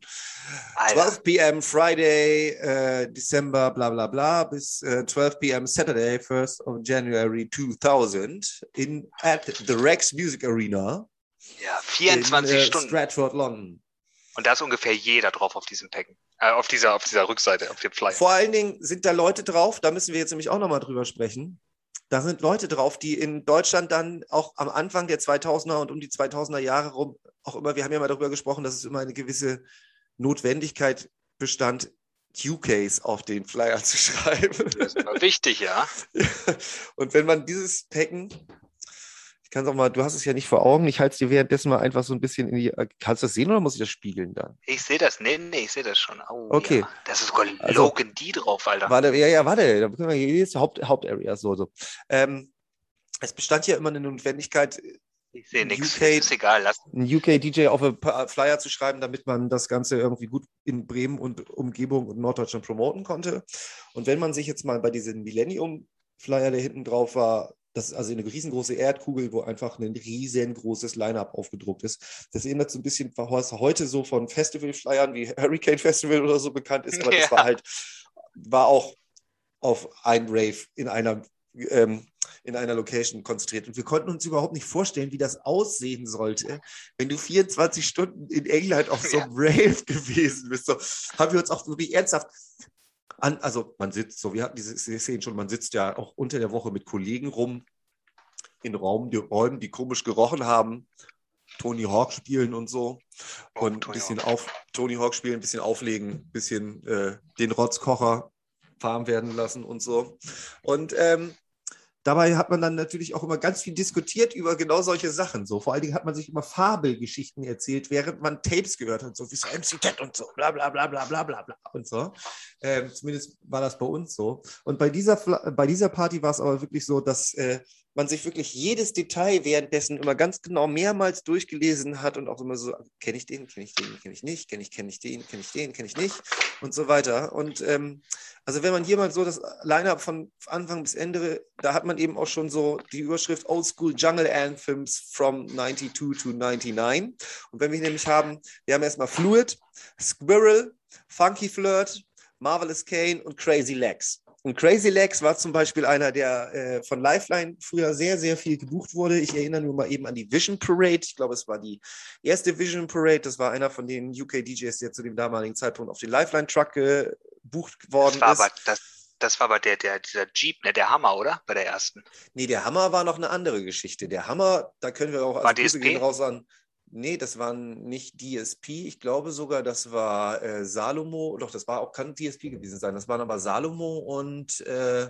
Alter. 12 p.m. Friday, äh, December, bla bla bla, bis äh, 12 p.m. Saturday, 1st of January 2000 in, at the Rex Music Arena Ja, 24 in äh, Stunden. Stratford, London. Und da ist ungefähr jeder drauf auf diesem Packen. Äh, auf, dieser, auf dieser Rückseite, auf dem Flyer. Vor allen Dingen sind da Leute drauf, da müssen wir jetzt nämlich auch nochmal drüber sprechen. Da sind Leute drauf, die in Deutschland dann auch am Anfang der 2000er und um die 2000er Jahre rum auch immer, wir haben ja mal darüber gesprochen, dass es immer eine gewisse Notwendigkeit bestand, UKs auf den Flyer (laughs) zu schreiben. Das immer wichtig, ja. Und wenn man dieses Packen, ich kann es auch mal, du hast es ja nicht vor Augen, ich halte es dir währenddessen mal einfach so ein bisschen in die, kannst du das sehen oder muss ich das spiegeln dann? Ich sehe das. Nee, nee, ich sehe das schon. Oh, Okay. Ja. Das ist sogar Also- Logan D drauf, Alter. Warte, ja, ja, warte, da können wir hier jetzt Haupt, Hauptarea, so, so. Ähm, es bestand ja immer eine Notwendigkeit, Ich sehe nichts. UK Ist egal. Lass. einen UK-DJ auf Pa- Flyer zu schreiben, damit man das Ganze irgendwie gut in Bremen und Umgebung und Norddeutschland promoten konnte. Und wenn man sich jetzt mal bei diesem Millennium-Flyer, der hinten drauf war, das ist also eine riesengroße Erdkugel, wo einfach ein riesengroßes Line-Up aufgedruckt ist. Das erinnert so ein bisschen, was heute so von Festival-Flyern wie Hurricane Festival oder so bekannt ist, aber das Ja. (laughs) war halt, war auch auf ein Rave in einer ähm, in einer Location konzentriert. Und wir konnten uns überhaupt nicht vorstellen, wie das aussehen sollte, wenn du 24 Stunden in England auf so einem Rave (laughs) gewesen bist. So, haben wir uns auch wirklich ernsthaft an, also man sitzt so, wir hatten diese Szene schon, man sitzt ja auch unter der Woche mit Kollegen rum in Raum, die Räumen, die komisch gerochen haben, Tony Hawk spielen und so. Oh, Und ein Tony bisschen Hawk. auf Tony Hawk spielen, ein bisschen auflegen, ein bisschen äh, den Rotzkocher warm werden lassen und so. Und ähm, dabei hat man dann natürlich auch immer ganz viel diskutiert über genau solche Sachen. So. Vor allen Dingen hat man sich immer Fabelgeschichten erzählt, während man Tapes gehört hat, so wie MC Ted und so, bla bla bla bla bla bla bla und so. Ähm, zumindest war das bei uns so. Und bei dieser, bei dieser Party war es aber wirklich so, dass äh, man sich wirklich jedes Detail währenddessen immer ganz genau mehrmals durchgelesen hat und auch immer so, kenne ich den, kenne ich den, kenne ich nicht, kenne ich, kenne ich den, kenne ich den, kenne ich nicht und so weiter. Und ähm, also wenn man hier mal so das Line-Up von Anfang bis Ende, da hat man eben auch schon so die Überschrift Old School Jungle Anthems from 92 to 99. Und wenn wir nämlich haben, wir haben erstmal Fluid, Squirrel, Funky Flirt, Marvelous Kane und Crazy Legs. Und Crazy Legs war zum Beispiel einer, der äh, von Lifeline früher sehr, sehr viel gebucht wurde. Ich erinnere nur mal eben an die Vision Parade. Ich glaube, es war die erste Vision Parade. Das war einer von den UK-DJs, der zu dem damaligen Zeitpunkt auf den Lifeline-Truck gebucht worden das war ist. Aber, das, das war aber der, der, dieser Jeep, ne, der Hammer, oder? Bei der ersten. Nee, der Hammer war noch eine andere Geschichte. Der Hammer, da können wir auch War als Grüße DSP? gehen raus an. Nee, das waren nicht DSP. Ich glaube sogar, das war äh, Salomo. Doch, das war auch, kann DSP gewesen sein. Das waren aber Salomo und äh,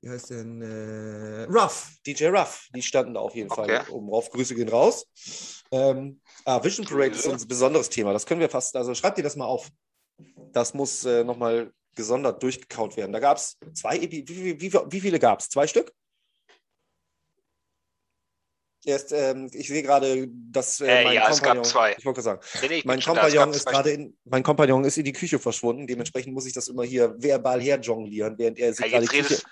wie heißt denn? Äh, Ruff, DJ Ruff. Die standen da auf jeden Okay. Fall oben drauf. Grüße gehen raus. Ähm, ah, Vision Parade ist ein besonderes Thema. Das können wir fast, also schreibt ihr das mal auf. Das muss äh, nochmal gesondert durchgekaut werden. Da gab es zwei, wie, wie, wie, wie viele gab es? Zwei Stück? Erst, ähm, ich sehe gerade, dass äh, Äh, mein ja, es gab Kompagnon, zwei. ich wollte sagen, Nee, mein da. Kompagnon ist gerade in, mein Kompagnon ist in die Küche verschwunden. Dementsprechend muss ich das immer hier verbal herjonglieren, während er sich Ja, gerade redest,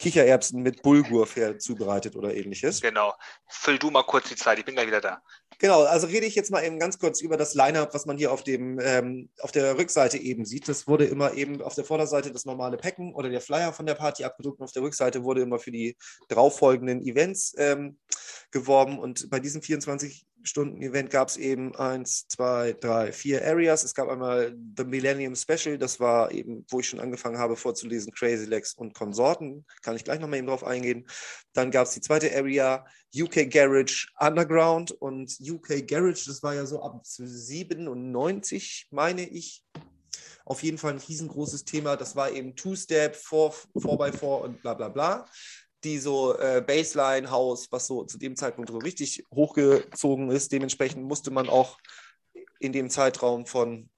Kichererbsen mit Bulgur zubereitet oder ähnliches. genau. Füll du mal kurz die Zeit, ich bin gleich wieder da. Genau, also rede ich jetzt mal eben ganz kurz über das Line-Up, was man hier auf, dem, ähm, auf der Rückseite eben sieht. Das wurde immer eben auf der Vorderseite das normale Packen oder der Flyer von der Party abgedruckt und auf der Rückseite wurde immer für die darauffolgenden Events ähm, geworben. Und bei diesem 24-Stunden-Event gab es eben eins, zwei, drei, vier Areas. Es gab einmal The Millennium Special, das war eben, wo ich schon angefangen habe vorzulesen, Crazy Legs und Konsorten. Kann ich gleich nochmal eben drauf eingehen. Dann gab es die zweite Area, UK Garage Underground und UK Garage, das war ja so ab 97, meine ich. Auf jeden Fall ein riesengroßes Thema. Das war eben Two-Step, 4x4 und bla bla bla. Die so äh, Baseline-House, was so zu dem Zeitpunkt so richtig hochgezogen ist. Dementsprechend musste man auch in dem Zeitraum von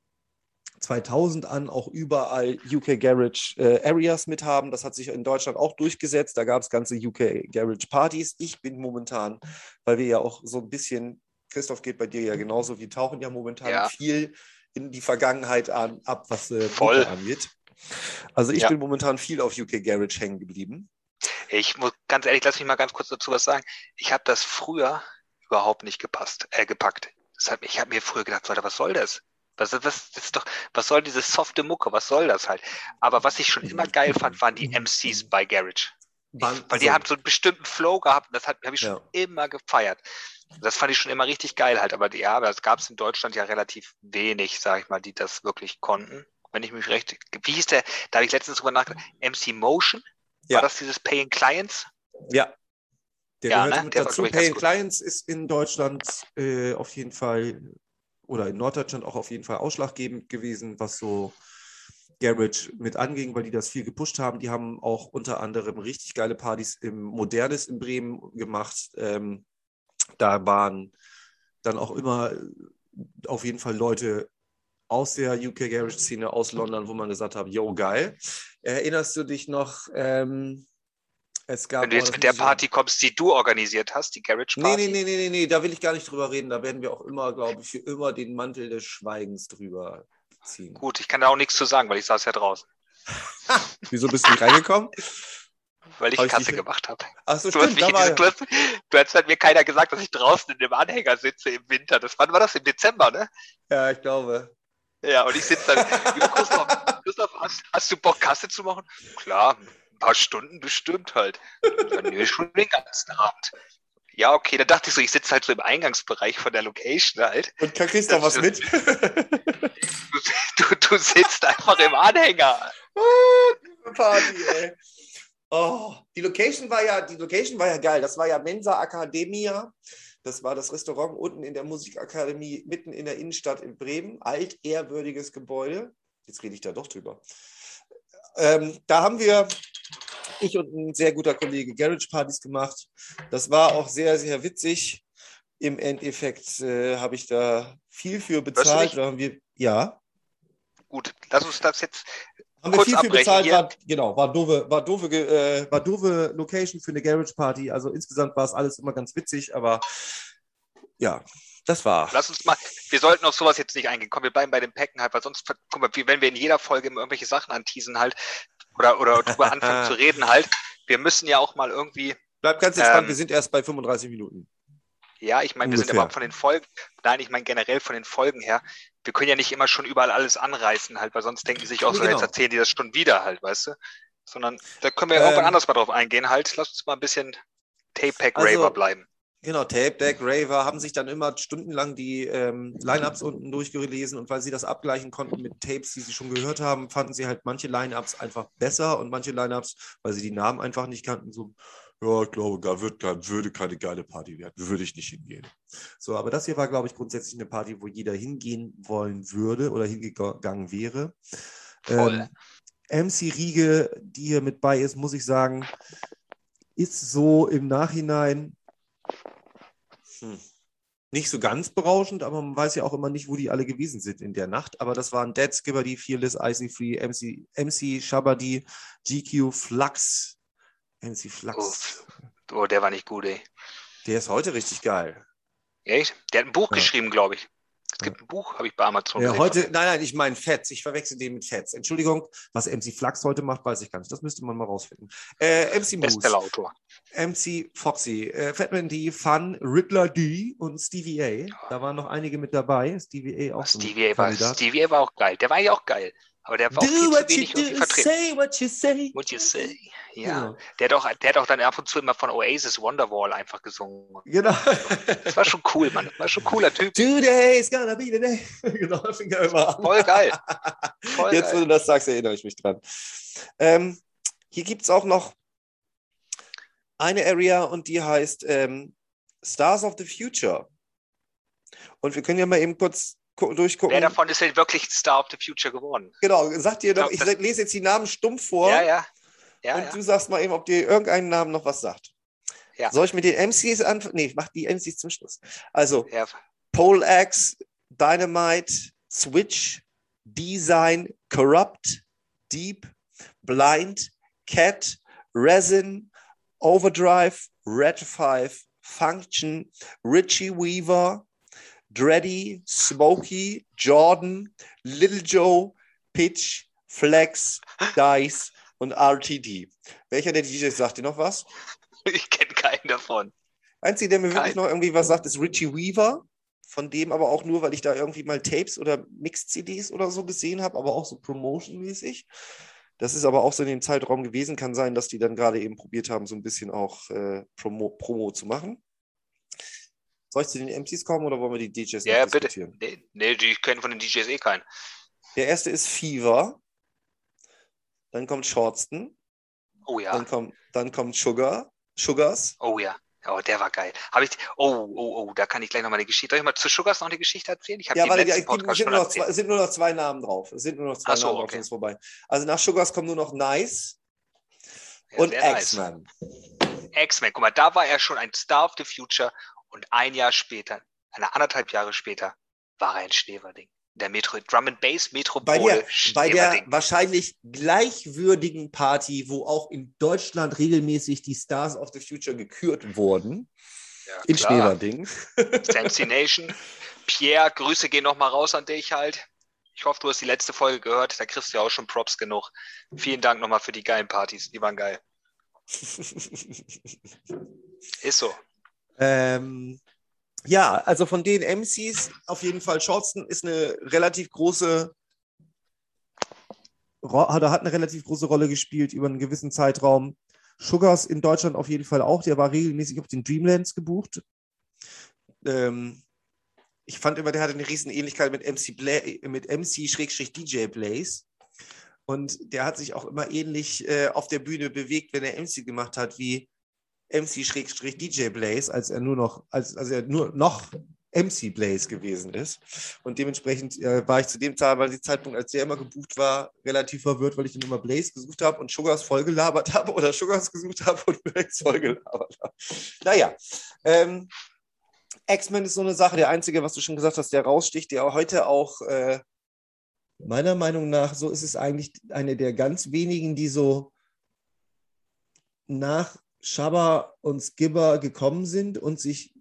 2000 an auch überall UK Garage äh, Areas mithaben. Das hat sich in Deutschland auch durchgesetzt. Da gab es ganze UK Garage Partys. Ich bin momentan, weil wir ja auch so ein bisschen, Christoph geht bei dir ja genauso, wir tauchen ja momentan Ja. viel in die Vergangenheit an, ab, was äh, Voll. Angeht. Also ich Ja. bin momentan viel auf UK Garage hängen geblieben. Ich muss ganz ehrlich, lass mich mal ganz kurz dazu was sagen. Ich habe das früher überhaupt nicht gepasst, äh, gepackt. Hat, ich habe mir früher gedacht, Leute, was soll das? Was, was, das ist doch, was soll diese softe Mucke? Was soll das halt? Aber was ich schon immer geil fand, waren die MCs bei Garage. Wann- Weil die haben so einen bestimmten Flow gehabt und das habe ich schon Ja. immer gefeiert. Das fand ich schon immer richtig geil halt. Aber die, ja, aber das gab es in Deutschland ja relativ wenig, sag ich mal, die das wirklich konnten. Wenn ich mich recht. Wie hieß der? Da habe ich letztens drüber nachgedacht. MC Motion? Ja. War das dieses Paying Clients? Ja. Der Ja, gehört ne? mit Der dazu. glaub ich, ganz Pay gut. Clients ist in Deutschland äh, auf jeden Fall oder in Norddeutschland auch auf jeden Fall ausschlaggebend gewesen, was so Garage mit anging, weil die das viel gepusht haben. Die haben auch unter anderem richtig geile Partys im Modernes in Bremen gemacht. Ähm, da waren dann auch immer auf jeden Fall Leute aus der UK Garage Szene aus London, wo man gesagt hat, yo, geil. Erinnerst du dich noch, ähm, es gab Wenn du jetzt mit der ich- Party kommst, die du organisiert hast, die Garage Nee, Party. nee, nee, nee, nee, nee, da will ich gar nicht drüber reden. Da werden wir auch immer, glaube ich, für immer den Mantel des Schweigens drüber ziehen. Gut, ich kann da auch nichts zu sagen, weil ich saß ja draußen, (laughs) Wieso bist du nicht reingekommen? weil ich Hab ich Kasse nicht- gemacht habe. Achso, Du hast, stimmt, mich da in war, diese, du, hast, hast hat mir keiner gesagt, dass ich draußen in dem Anhänger sitze im Winter. Das wann war das? Im Dezember, ne? ja, ich glaube. Ja, und ich sitze dann. Christoph, (laughs) Christoph hast, hast du Bock, Kasse zu machen? Klar, ein paar Stunden bestimmt halt. Dann nö, schon den ganzen Abend. Ja, okay, dann dachte ich so, ich sitze halt so im Eingangsbereich von der Location halt. Und kann Christoph was mit? Du, (laughs) du, du sitzt einfach im Anhänger. (laughs) Party, ey. Oh, die Location war ja, die Location war ja geil. Das war ja Mensa Academia. Das war das Restaurant unten in der Musikakademie, mitten in der Innenstadt in Bremen. Altehrwürdiges Gebäude. Jetzt rede ich da doch drüber. Ähm, da haben wir, ich und ein sehr guter Kollege, Garage-Partys gemacht. Das war auch sehr, sehr witzig. Im Endeffekt äh, habe ich da viel für bezahlt. Da haben wir, ja, Gut, lass uns das jetzt. Haben wir viel abbrechen bezahlt, war, genau, war doofe, war doofe, äh, war doofe Location für eine Garage Party. Also insgesamt war es alles immer ganz witzig, aber ja, das war. Lass uns mal. Wir sollten auf sowas jetzt nicht eingehen. Komm, wir bleiben bei dem Packen halt, weil sonst, guck mal, wenn wir in jeder Folge immer irgendwelche Sachen anteasen halt oder, oder drüber anfangen (laughs) zu reden halt, wir müssen ja auch mal irgendwie. Bleib ganz entspannt, Ähm, wir sind erst bei 35 Minuten. Ja, ich meine, wir sind aber von den Folgen, nein, ich meine generell von den Folgen her, wir können ja nicht immer schon überall alles anreißen, halt, weil sonst denken die sich auch so, genau. jetzt erzählen die das schon wieder halt, weißt du? Sondern da können wir ja Ähm, irgendwann anders mal drauf eingehen, halt. Lass uns mal ein bisschen Tape-Pack-Raver Also- bleiben. Genau, Tape Deck, Raver haben sich dann immer stundenlang die ähm, Lineups unten durchgelesen und weil sie das abgleichen konnten mit Tapes, die sie schon gehört haben, fanden sie halt manche Lineups einfach besser und manche Lineups, weil sie die Namen einfach nicht kannten, so, ja, ich glaube, da wird, kein- würde keine geile Party werden, würde ich nicht hingehen. So, aber das hier war, glaube ich, grundsätzlich eine Party, wo jeder hingehen wollen würde oder hingegangen wäre. Voll. Ähm, MC Riege, die hier mit bei ist, muss ich sagen, ist so im Nachhinein hm, nicht so ganz berauschend, aber man weiß ja auch immer nicht, wo die alle gewesen sind in der Nacht. Aber das waren Dead Skibberdy, Fearless, Icy Free, MC, MC Shabadi, GQ, Flux. MC Flux. Uff. Oh, der war nicht gut, ey. Der ist heute richtig geil. Echt? Der hat ein Buch Ja. geschrieben, glaube ich. Es gibt ein Buch, habe ich bei Amazon Ja, gesehen. heute, nein, nein, ich meine Fats. Ich verwechsel den mit Fats. Entschuldigung, was MC Flux heute macht, weiß ich gar nicht. Das müsste man mal rausfinden. Äh, MC Moose. Bestsellerautor. MC Foxy, äh, Fatman D, Fun, Riddler D und Stevie A. Da waren noch einige mit dabei. Stevie A auch. Stevie A war. Stevie A war auch geil. Der war ja auch geil. Aber der war auch Do viel zu wenig irgendwie vertreten. say what you say. What you say? Ja. Genau. Der, hat auch, der hat auch dann ab und zu immer von Oasis Wonderwall einfach gesungen. genau. Das war schon cool, Mann. War schon ein cooler Typ. Today's gonna be the day. (laughs) genau, fing er immer an. Voll geil. Voll Jetzt, wo geil. du das sagst, erinnere ich mich dran. Ähm, hier gibt es auch noch eine Area und die heißt ähm, Stars of the Future. Und wir können ja mal eben kurz durchgucken. Wer davon ist denn wirklich Star of the Future geworden? Genau, sagt dir doch, Ich lese jetzt die Namen stumpf vor Ja, ja. Ja, und ja. du sagst mal eben, ob dir irgendein Namen noch was sagt. Ja. Soll ich mit den MCs anfangen? Nee, ich mach die MCs zum Schluss. Also, ja. Pole Axe, Dynamite, Switch, Design, Corrupt, Deep, Blind, Cat, Resin, Overdrive, Red 5, Function, Richie Weaver, Dreddy, Smokey, Jordan, Little Joe, Pitch, Flex, (laughs) Dice und RTD. Welcher der DJs sagt dir noch was? Ich kenne keinen davon. Einzige, der mir wirklich Kein. noch irgendwie was sagt, ist Richie Weaver. Von dem aber auch nur, weil ich da irgendwie mal Tapes oder Mix-CDs oder so gesehen habe, aber auch so Promotion-mäßig. Das ist aber auch so in dem Zeitraum gewesen. Kann sein, dass die dann gerade eben probiert haben, so ein bisschen auch äh, Promo, Promo zu machen. Soll ich zu den MCs kommen oder wollen wir die DJs Ja, bitte. Nee, nee, die kennen von den DJs eh keinen. Der erste ist Fever. Dann kommt Shortston. Oh ja. Dann, kommt, dann kommt Sugar. Sugars. Oh ja. Oh, der war geil. Habe ich. Oh, oh, oh, da kann ich gleich noch mal eine Geschichte. Soll ich mal zu Sugars noch eine Geschichte erzählen? Ich habe Ja, die warte, es Podcast sind nur, noch zwei, sind nur noch zwei Namen drauf. Es sind nur noch zwei so, Namen drauf, okay. dann ist vorbei. Also nach Sugars kommen nur noch Nice Ja, und sehr nice. X-Man. X-Men, guck mal, da war er schon ein Star of the Future und ein Jahr später, eine anderthalb Jahre später, war er ein Schneverding. Der Metro, Drum and Bass Bei Metropole der, bei der wahrscheinlich gleichwürdigen Party, wo auch in Deutschland regelmäßig die Stars of the Future gekürt wurden, Ja, in. Schneverding. Fancy (laughs) Nation. Pierre, Grüße gehen nochmal raus an dich halt. Ich hoffe, du hast die letzte Folge gehört. Da kriegst du ja auch schon Props genug. Vielen Dank nochmal für die geilen Partys. Die waren geil. (laughs) Ist so. Ähm, ja, also von den MCs auf jeden Fall Shortston ist eine relativ große Ro- hat, hat eine relativ große Rolle gespielt über einen gewissen Zeitraum. Sugars in Deutschland auf jeden Fall auch. Der war regelmäßig auf den Dreamlands gebucht. Ähm, ich fand immer, der hatte eine riesen Ähnlichkeit mit MC, Bla mit MC-DJ Blaze. Und der hat sich auch immer ähnlich äh, auf der Bühne bewegt, wenn er MC gemacht hat, wie MC-DJ Blaze, als er nur noch, als, als er nur noch MC Blaze gewesen ist. Und dementsprechend äh, war ich zu dem Zeitpunkt, als der immer gebucht war, relativ verwirrt, weil ich dann immer Blaze gesucht habe und Sugars vollgelabert (laughs) habe oder Sugars gesucht habe und Blaze vollgelabert habe. Naja, ähm, X-Men ist so eine Sache, der einzige, was du schon gesagt hast, der raussticht, der heute auch äh, meiner Meinung nach, so ist es eigentlich eine der ganz wenigen, die so nach Shabba und Skibber gekommen sind und sich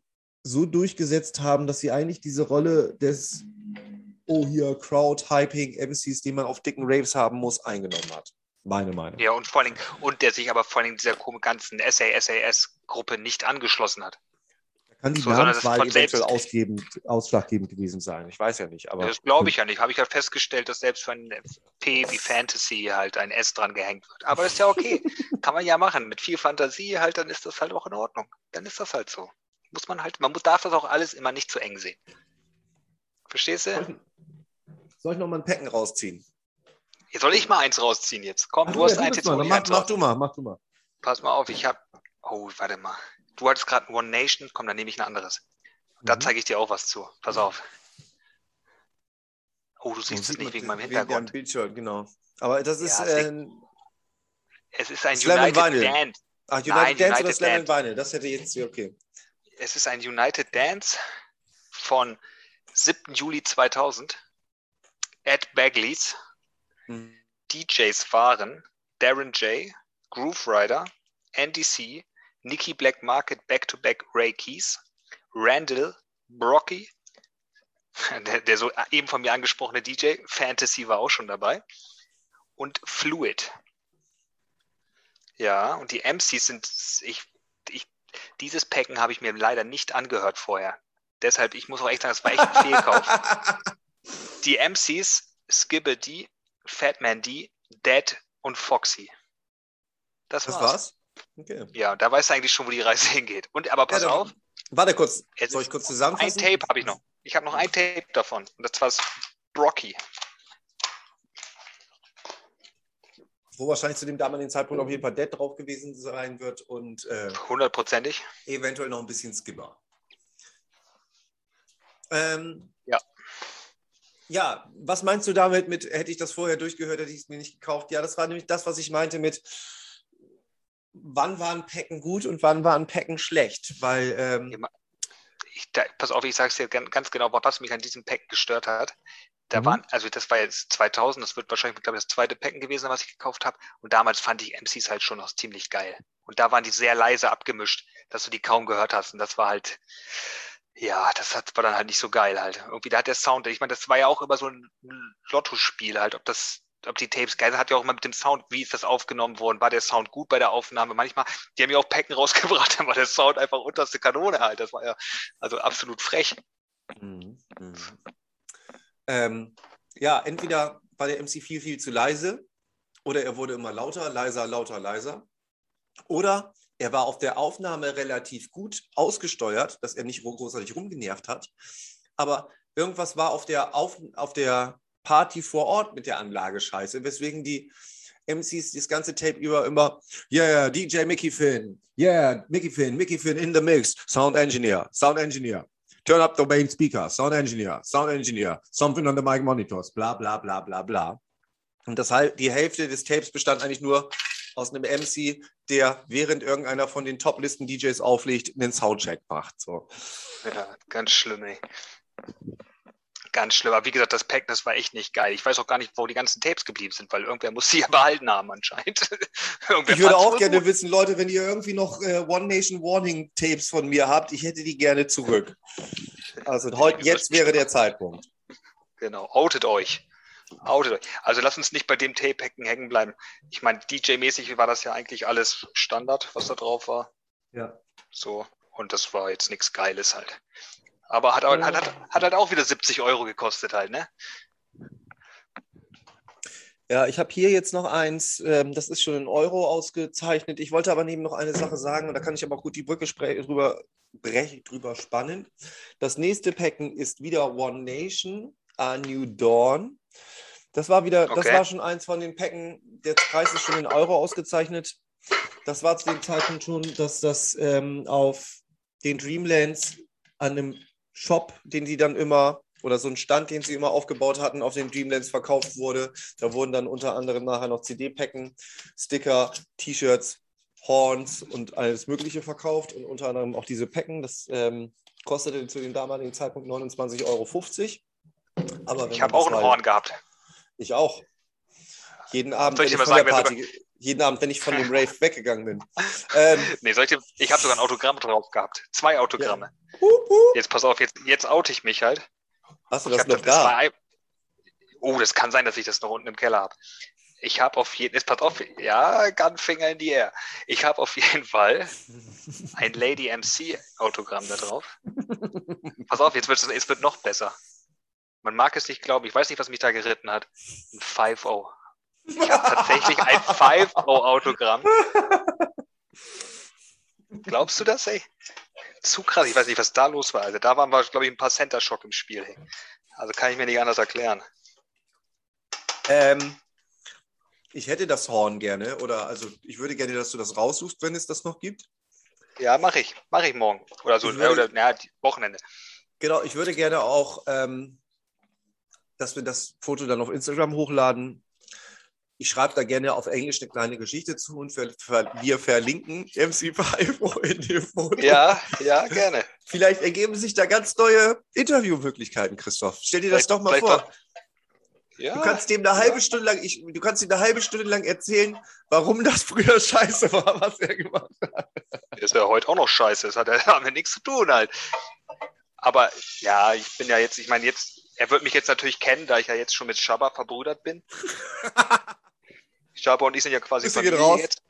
so durchgesetzt haben, dass sie eigentlich diese Rolle des Oh hier Crowd-Hyping MCs, die man auf dicken Raves haben muss, eingenommen hat. Meine Meinung. Ja, und vor allem, und der sich aber vor allem dieser ganzen SAS-Gruppe nicht angeschlossen hat. Kann die So, Namenswahl eventuell ausgebend, ausschlaggebend gewesen sein? Ich weiß ja nicht, aber. das glaube ich ja nicht. Habe ich halt festgestellt, dass selbst für ein P wie Fantasy halt ein S dran gehängt wird. Aber das ist ja okay. Kann man ja machen. Mit viel Fantasie halt, dann ist das halt auch in Ordnung. Dann ist das halt so. Muss man halt, man muss, darf das auch alles immer nicht zu eng sehen. Verstehst Soll du? ich, soll ich noch mal ein Packen rausziehen? Jetzt soll ich mal eins rausziehen jetzt. Komm, Ach, du hast ja, eins, jetzt mal. mach, mach du mal, mach du mal. Pass mal auf, ich habe. Oh, warte mal. Du hattest gerade One Nation. Komm, dann nehme ich ein anderes. Da Mhm. zeige ich dir auch was zu. Pass auf. Oh, du siehst es nicht wegen meinem Wegen Hintergrund. deinem Bildschirm, genau. Aber das ist Ja, äh, Es ist ein Slam United Vinyl. Dance. ach, United Nein, Dance oder United Slam and Dance. Vinyl. Das hätte jetzt, okay. Es ist ein United Dance von 7. Juli 2000. Ed Bagleys. Mhm. DJs waren Darren J., Groove Rider, Andy C., Nicky Black Market Back-to-Back Ray Keys, Randall, Brocky, (laughs) der, der so eben von mir angesprochene DJ, Fantasy war auch schon dabei, und Fluid. Ja, und die MCs sind, ich, ich, dieses Packen habe ich mir leider nicht angehört vorher. Deshalb, ich muss auch echt sagen, das war echt ein Fehlkauf. (laughs) Die MCs, Skibber D, Fatman D, Dead und Foxy. Das Das war's. war's? Okay. Ja, da weißt du eigentlich schon, wo die Reise (laughs) hingeht. Und aber pass Ja, auf, Warte kurz. Es Soll ich kurz ein zusammenfassen? Tape habe ich noch. Ich habe noch ein Tape davon. Und das war Brocky. Wo wahrscheinlich zu dem damaligen Zeitpunkt auf jeden Fall Dead drauf gewesen sein wird und äh, Hundertprozentig. eventuell noch ein bisschen Skipper. Ähm, Ja. Ja, was meinst du damit mit, hätte ich das vorher durchgehört, hätte ich es mir nicht gekauft? Ja, das war nämlich das, was ich meinte mit, wann waren Packen gut und wann waren Packen schlecht? Weil, ähm, Ich, da, pass auf, ich sage es dir ganz, ganz genau, was mich an diesem Pack gestört hat. Da Mhm. waren, also das war jetzt 2000, das wird wahrscheinlich, glaube ich, das zweite Packen gewesen, was ich gekauft habe. Und damals fand ich MCs halt schon noch ziemlich geil. Und da waren die sehr leise abgemischt, dass du die kaum gehört hast. Und das war halt, ja, das hat, war dann halt nicht so geil halt. Irgendwie, da hat der Sound, ich meine, das war ja auch immer so ein Lottospiel halt, ob das, ob die Tapes geil sind, hat ja auch immer mit dem Sound, wie ist das aufgenommen worden, war der Sound gut bei der Aufnahme? Manchmal, die haben ja auch Packen (laughs) rausgebracht, dann war der Sound einfach unterste Kanone halt. Das war ja also absolut frech. Mhm. Ähm, ja, entweder war der MC viel, viel zu leise oder er wurde immer lauter, leiser, lauter, leiser. Oder er war auf der Aufnahme relativ gut ausgesteuert, dass er nicht großartig rumgenervt hat. Aber irgendwas war auf der, auf, auf der Party vor Ort mit der Anlage scheiße, weswegen die MCs das ganze Tape über immer, yeah, DJ Mickey Finn, yeah, Mickey Finn, Mickey Finn in the mix, Sound Engineer, Sound Engineer, turn up the main speaker, Sound Engineer, Sound Engineer, something on the mic monitors, bla bla bla bla bla. Und das, die Hälfte des Tapes bestand eigentlich nur aus einem MC, der während irgendeiner von den Top-Listen-DJs auflegt, einen Soundcheck macht. So. Ja, ganz schlimm, ey. Ganz schlimm. Aber wie gesagt, das Pack, das war echt nicht geil. Ich weiß auch gar nicht, wo die ganzen Tapes geblieben sind, weil irgendwer muss sie ja (laughs) behalten haben anscheinend. (laughs) Ich würde auch gerne gut. wissen, Leute, wenn ihr irgendwie noch äh, One Nation Warning Tapes von mir habt, ich hätte die gerne zurück. Also (laughs) heute, jetzt wäre der Zeitpunkt. Genau, outet euch. Outet euch. Also lasst uns nicht bei dem Tape hängen, hängen bleiben. Ich meine, DJ-mäßig war das ja eigentlich alles Standard, was da drauf war. Ja. So. Und das war jetzt nichts Geiles halt. Aber hat, hat, hat, hat halt auch wieder 70 Euro gekostet halt, ne? Ja, ich habe hier jetzt noch eins, ähm, das ist schon in Euro ausgezeichnet. Ich wollte aber neben noch eine Sache sagen, und da kann ich aber auch gut die Brücke drüber, brech, drüber spannen. Das nächste Packen ist wieder One Nation, A New Dawn. Das war wieder, das Okay. war schon eins von den Packen, der Preis ist schon in Euro ausgezeichnet. Das war zu dem Zeitpunkt schon, dass das ähm, auf den Dreamlands an einem Shop, den die dann immer, oder so ein Stand, den sie immer aufgebaut hatten, auf den Dreamlands verkauft wurde. Da wurden dann unter anderem nachher noch CD-Packen, Sticker, T-Shirts, Horns und alles Mögliche verkauft und unter anderem auch diese Packen. Das ähm, kostete zu dem damaligen Zeitpunkt 29,50 Euro. Aber Ich habe auch ein Horn gehabt. Ich auch. Jeden Abend, Soll ich dir mal sagen, wer Party, jeden Abend, wenn ich von dem (laughs) Rave weggegangen bin. Ähm, Nee, soll ich, ich habe sogar ein Autogramm drauf gehabt. Zwei Autogramme. hup, hup. Jetzt pass auf, jetzt, jetzt oute ich mich halt. Hast du das noch das- das da? war ein- oh, das kann sein, dass ich das noch unten im Keller habe. ich habe auf jeden Fall, pass auf, ja, Gunfinger in die Air. Ich habe auf jeden Fall ein Lady MC Autogramm da drauf. Pass auf, jetzt wird es jetzt wird noch besser. Man mag es nicht glauben, ich weiß nicht, was mich da geritten hat. Ein 5-0. Ich habe tatsächlich ein 5-0 Autogramm. Glaubst du das, ey? Zu krass, ich weiß nicht, was da los war. Also da waren wir, glaube ich, ein paar Center Shock im Spiel. Also kann ich mir nicht anders erklären. Ähm, ich hätte das Horn gerne, oder also ich würde gerne, dass du das raussuchst, wenn es das noch gibt. Ja, mache ich. Mache ich morgen. Oder so, würde, oder ja, Wochenende. Genau, ich würde gerne auch, ähm, dass wir das Foto dann auf Instagram hochladen. Ich schreibe da gerne auf Englisch eine kleine Geschichte zu und wir, wir verlinken MC5 (laughs) in dem Foto. Ja, ja, gerne. Vielleicht ergeben sich da ganz neue Interviewmöglichkeiten, Christoph. Stell dir das doch mal vor. Ja, du kannst dem eine halbe ja. Stunde lang, ich, du kannst ihm eine halbe Stunde lang erzählen, warum das früher scheiße war, was er gemacht hat. ist ja heute auch noch scheiße, das hat ja (laughs) damit nichts zu tun halt. Aber ja, ich bin ja jetzt, ich meine jetzt, er wird mich jetzt natürlich kennen, da ich ja jetzt schon mit Shabba verbrüdert bin. (laughs) Shabba und ich sind ja quasi Grüße Familie raus. jetzt.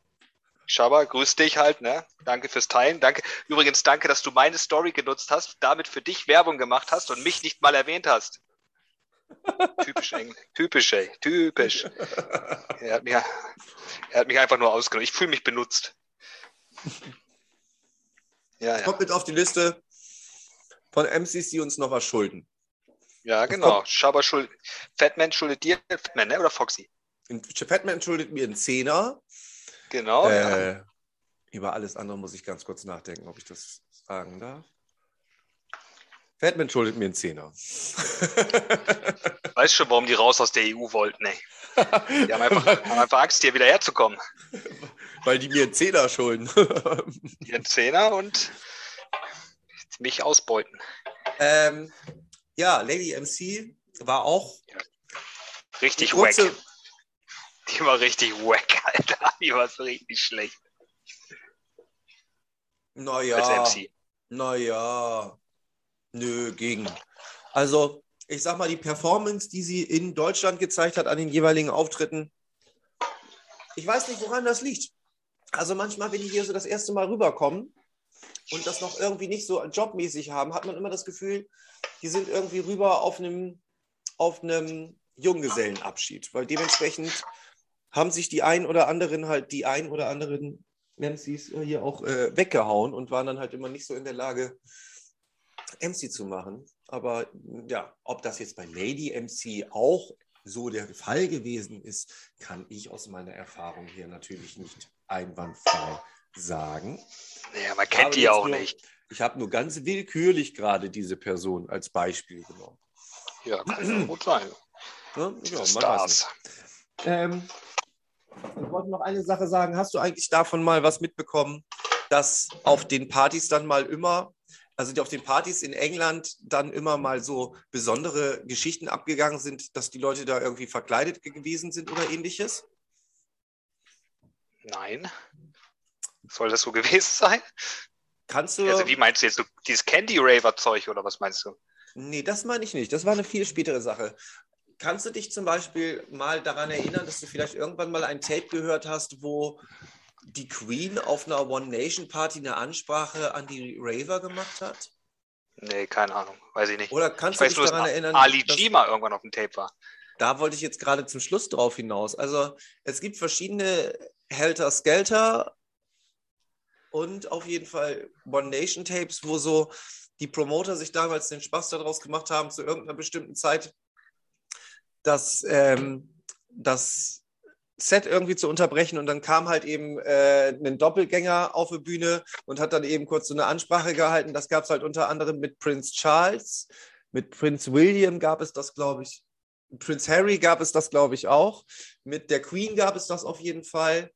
Shabba, grüß dich halt, ne? Danke fürs Teilen. Danke. Übrigens, danke, dass du meine Story genutzt hast, damit für dich Werbung gemacht hast und mich nicht mal erwähnt hast. Typisch eng. Typisch, ey. Typisch. (laughs) Er hat, mich, er hat mich einfach nur ausgenommen. Ich fühle mich benutzt. Ja, ja. Kommt mit auf die Liste von MCs, die uns noch was schulden. Ja, genau. Schaber schuldet. Fatman schuldet dir, Fatman, ne? Oder Foxy? Fatman schuldet mir einen Zehner. Genau. Äh, ja. Über alles andere muss ich ganz kurz nachdenken, ob ich das sagen darf. Fatman schuldet mir einen Zehner. (laughs) Weißt schon, warum die raus aus der EU wollten, ey. (laughs) Die haben einfach, haben einfach Angst, hier wieder herzukommen. (laughs) Weil die mir einen Zehner schulden. Ihren Zehner und mich ausbeuten. Ähm, ja, Lady MC war auch richtig kurze... wack. Die war richtig wack, Alter. Die war so richtig schlecht. Naja. Als MC. Naja. Nö, gegen. Also, ich sag mal, die Performance, die sie in Deutschland gezeigt hat an den jeweiligen Auftritten, ich weiß nicht, woran das liegt. Also manchmal, wenn die hier so das erste Mal rüberkommen und das noch irgendwie nicht so jobmäßig haben, hat man immer das Gefühl, die sind irgendwie rüber auf einem, auf einem Junggesellenabschied, weil dementsprechend haben sich die ein oder anderen halt, die ein oder anderen MCs hier auch äh, weggehauen und waren dann halt immer nicht so in der Lage, MC zu machen. Aber ja, ob das jetzt bei Lady MC auch so der Fall gewesen ist, kann ich aus meiner Erfahrung hier natürlich nicht einwandfrei sagen. Naja, man kennt die auch nur, nicht. Ich habe nur ganz willkürlich gerade diese Person als Beispiel genommen. Ja, kann gut sein. Ja, ja, Stars. Ähm, ich wollte noch eine Sache sagen. Hast du eigentlich davon mal was mitbekommen, dass auf den Partys dann mal immer also die auf den Partys in England dann immer mal so besondere Geschichten abgegangen sind, dass die Leute da irgendwie verkleidet gewesen sind oder ähnliches? Nein. Soll das so (laughs) gewesen sein? Kannst du. Also, wie meinst du jetzt? So, dieses Candy Raver-Zeug oder was meinst du? Nee, das meine ich nicht. Das war eine viel spätere Sache. Kannst du dich zum Beispiel mal daran erinnern, dass du vielleicht irgendwann mal ein Tape gehört hast, wo die Queen auf einer One Nation Party eine Ansprache an die Raver gemacht hat? Nee, keine Ahnung, weiß ich nicht. Oder kannst ich du dich daran erinnern? Ali mal irgendwann auf dem Tape war. Da wollte ich jetzt gerade zum Schluss drauf hinaus. Also es gibt verschiedene Helter Skelter und auf jeden Fall One Nation Tapes, wo so die Promoter sich damals den Spaß daraus gemacht haben, zu irgendeiner bestimmten Zeit, dass, ähm, dass Set irgendwie zu unterbrechen und dann kam halt eben äh, ein Doppelgänger auf die Bühne und hat dann eben kurz so eine Ansprache gehalten. Das gab es halt unter anderem mit Prince Charles, mit Prince William gab es das, glaube ich. Prince Harry gab es das, glaube ich, auch. Mit der Queen gab es das auf jeden Fall.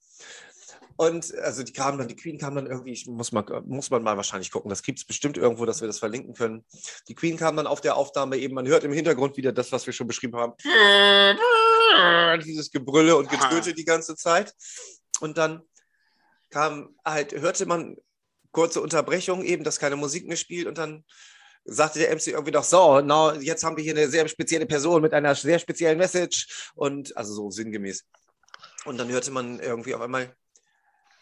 Und also die kamen dann, die Queen kam dann irgendwie, muss, mal, muss man mal wahrscheinlich gucken, das gibt es bestimmt irgendwo, dass wir das verlinken können. Die Queen kam dann auf der Aufnahme eben, man hört im Hintergrund wieder das, was wir schon beschrieben haben. Dieses Gebrülle und Getöte die ganze Zeit. Und dann kam halt, hörte man kurze Unterbrechung eben, dass keine Musik mehr spielt und dann sagte der MC irgendwie doch so, now, jetzt haben wir hier eine sehr spezielle Person mit einer sehr speziellen Message und also so sinngemäß. Und dann hörte man irgendwie auf einmal,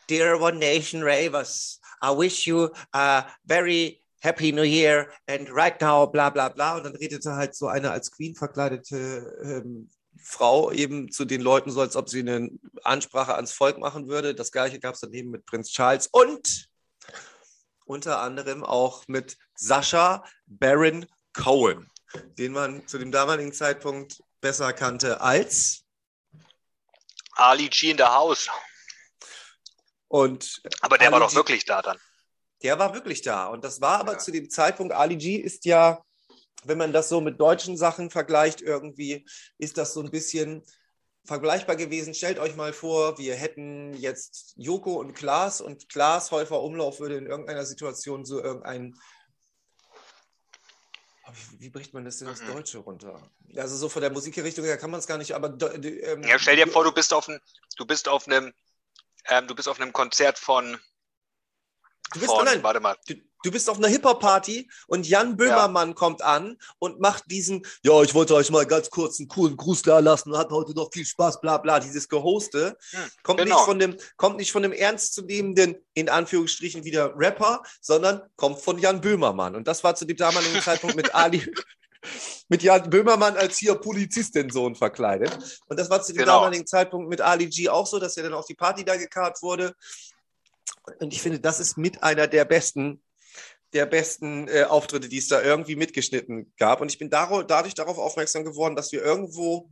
Dear One Nation Ravers, I wish you a very happy New Year and right now bla bla bla. Und dann redete halt so eine als Queen verkleidete ähm, Frau eben zu den Leuten so, als ob sie eine Ansprache ans Volk machen würde. Das gleiche gab es daneben mit Prinz Charles und unter anderem auch mit Sascha Baron Cohen, den man zu dem damaligen Zeitpunkt besser kannte als Ali G in der Haus. Und Aber der Ali war doch G- wirklich da dann. Der war wirklich da. Und das war aber Ja. zu dem Zeitpunkt, Ali G ist ja, wenn man das so mit deutschen Sachen vergleicht, irgendwie ist das so ein bisschen vergleichbar gewesen. Stellt euch mal vor, wir hätten jetzt Joko und Klaas und Klaas Häufer Umlauf würde in irgendeiner Situation so irgendein. Wie, bricht man das denn ins Mhm. Deutsche runter? Also so von der Musikrichtung her kann man es gar nicht, aber ähm, Ja, stell dir vor, du bist auf einem, du bist auf einem, ähm, du bist auf einem Konzert von, du bist von nein, warte mal, du, du bist auf einer Hip-Hop-Party und Jan Böhmermann kommt an und macht diesen, ja, ich wollte euch mal ganz kurz einen coolen Gruß da lassen, hat heute noch viel Spaß, bla bla, dieses Gehoste. Hm, kommt, genau. nicht von dem, kommt nicht von dem ernstzunehmenden, in Anführungsstrichen wieder Rapper, sondern kommt von Jan Böhmermann. Und das war zu dem damaligen Zeitpunkt mit (laughs) Ali. Mit Jan Böhmermann als hier Polizistensohn verkleidet. Und das war zu dem Genau. damaligen Zeitpunkt mit Ali G auch so, dass er dann auf die Party da gekarrt wurde. Und ich finde, das ist mit einer der besten, der besten äh, Auftritte, die es da irgendwie mitgeschnitten gab. Und ich bin daro dadurch darauf aufmerksam geworden, dass wir irgendwo,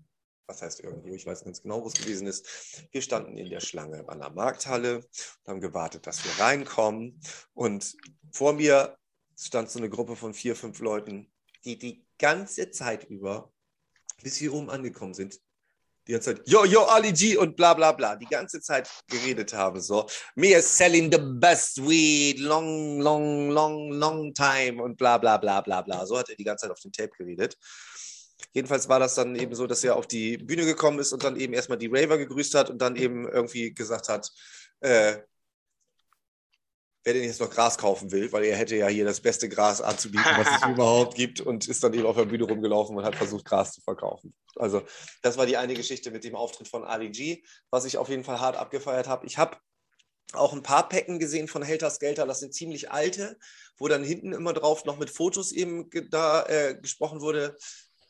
was heißt irgendwo, ich weiß ganz genau, wo es gewesen ist, wir standen in der Schlange an der Markthalle und haben gewartet, dass wir reinkommen. Und vor mir stand so eine Gruppe von vier, fünf Leuten, die die ganze Zeit über, bis wir oben angekommen sind, die ganze Zeit, yo, yo, Ali G und bla bla bla, die ganze Zeit geredet habe, so, me is selling the best weed, long, long, long, long time und bla bla bla bla bla. So hat er die ganze Zeit auf dem Tape geredet. Jedenfalls war das dann eben so, dass er auf die Bühne gekommen ist und dann eben erstmal die Raver gegrüßt hat und dann eben irgendwie gesagt hat, äh, wer denn jetzt noch Gras kaufen will, weil er hätte ja hier das beste Gras anzubieten, was es (laughs) überhaupt gibt und ist dann eben auf der Bühne rumgelaufen und hat versucht, Gras zu verkaufen. Also das war die eine Geschichte mit dem Auftritt von Ali G, was ich auf jeden Fall hart abgefeiert habe. Ich habe auch ein paar Päcken gesehen von Helter Skelter, das sind ziemlich alte, wo dann hinten immer drauf noch mit Fotos eben da äh, gesprochen wurde,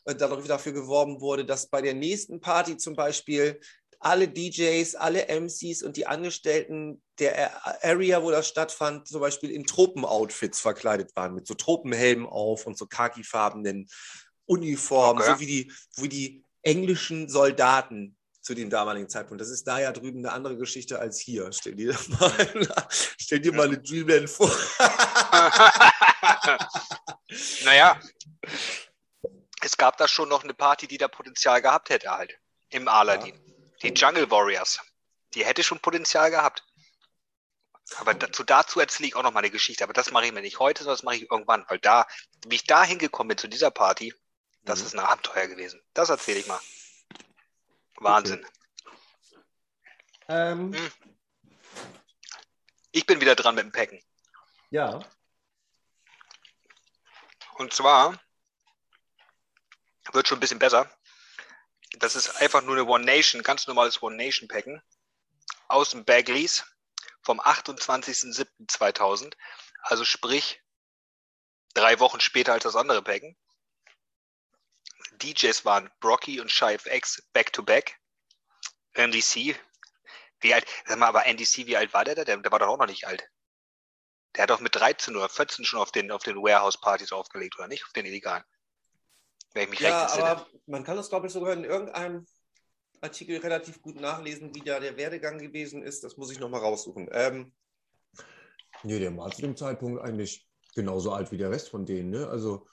äh, dafür geworben wurde, dass bei der nächsten Party zum Beispiel alle DJs, alle MCs und die Angestellten der Area, wo das stattfand, zum Beispiel in Tropenoutfits verkleidet waren, mit so Tropenhelmen auf und so khakifarbenen Uniformen, Okay. so wie die, wie die englischen Soldaten zu dem damaligen Zeitpunkt. Das ist da ja drüben eine andere Geschichte als hier. Stell dir (laughs) mal, stell dir mal eine Dreamland vor. (laughs) naja, es gab da schon noch eine Party, die da Potenzial gehabt hätte halt. Im Aladdin. Die Jungle Warriors. Die hätte schon Potenzial gehabt. Aber dazu, dazu erzähle ich auch noch mal eine Geschichte. Aber das mache ich mir nicht heute, sondern das mache ich irgendwann. Weil da, wie ich da hingekommen bin zu dieser Party, das Mhm. ist ein Abenteuer gewesen. Das erzähle ich mal. Wahnsinn. Ähm, Hm. Ich bin wieder dran mit dem Packen. ja. Und zwar wird schon ein bisschen besser. Das ist einfach nur eine One Nation, ganz normales One Nation Packen aus dem Bagleys vom 28.07.2000. Also sprich drei Wochen später als das andere Packen. DJs waren Brocky und Shive X back to back. NDC. Wie alt? Sag mal, aber NDC, wie alt war der da? Der, der war doch auch noch nicht alt. Der hat doch mit 13 oder 14 schon auf den, auf den Warehouse-Partys aufgelegt, oder nicht? Auf den illegalen. Wenn ich mich Ja, recht aber man kann das, glaube ich, sogar in irgendeinem Artikel relativ gut nachlesen, wie da der Werdegang gewesen ist. Das muss ich nochmal raussuchen. Ähm, nee, der war zu dem Zeitpunkt eigentlich genauso alt wie der Rest von denen. Ne? Also,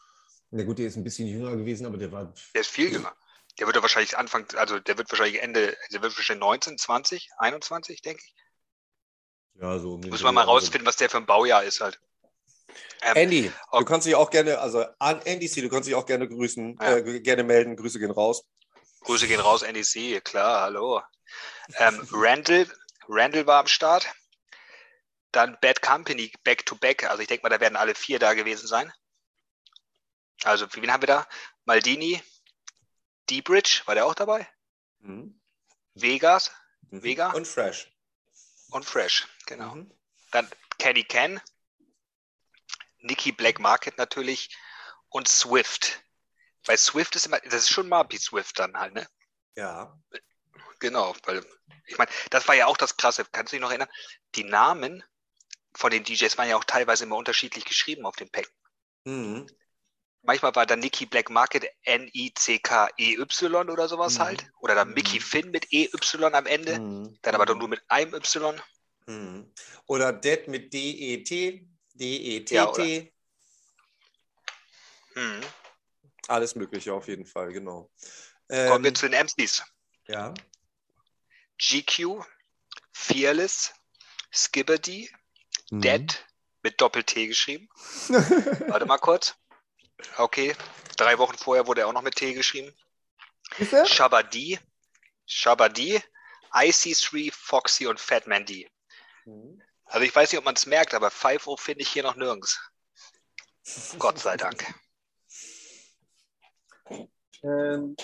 na gut, der ist ein bisschen jünger gewesen, aber der war. Der ist viel jünger. Der wird ja wahrscheinlich Anfang, also der wird wahrscheinlich Ende, der wird wahrscheinlich 19, 20, 21, denke ich. Ja, so um Muss man mal also- rausfinden, was der für ein Baujahr ist halt. Ähm, Andy, okay. du kannst dich auch gerne, also an Andy C, du kannst dich auch gerne grüßen, Ja. äh, gerne melden. Grüße gehen raus. Grüße gehen raus, NEC, klar, hallo. Ähm, Randall, Randall war am Start. Dann Bad Company, Back to Back. Also ich denke mal, da werden alle vier da gewesen sein. Also, wen haben wir da? Maldini, D-Bridge, war der auch dabei? Mhm. Vegas, Mhm. Mega. Und fresh. Und Fresh, genau. Mhm. Dann Candy Can, Nikki Black Market natürlich und Swift. Bei Swift ist immer, das ist schon Marby Swift dann halt, ne? Ja. Genau, weil ich meine, das war ja auch das Krasse. Kannst du dich noch erinnern? Die Namen von den DJs waren ja auch teilweise immer unterschiedlich geschrieben auf den Pack. Mhm. Manchmal war da Nicky Black Market N-I-C-K-E-Y oder sowas Mhm. halt. Oder dann Mickey Mhm. Finn mit E-Y am Ende. Mhm. Dann aber doch nur mit einem Y. Mhm. Oder Dead mit D-E-T, D-E-T-T. Ja, Hm. Alles Mögliche auf jeden Fall, genau. Kommen Ähm, wir zu den MCs. ja. GQ, Fearless, Skibberdy, Mhm. Dead mit Doppel-T geschrieben. (laughs) Warte mal kurz. Okay, drei Wochen vorher wurde er auch noch mit T geschrieben. Shabadi, Shabadi, IC3, Foxy und Fatman D. Mhm. Also ich weiß nicht, ob man es merkt, aber 5 finde ich hier noch nirgends. (laughs) Gott sei Dank. Ähm,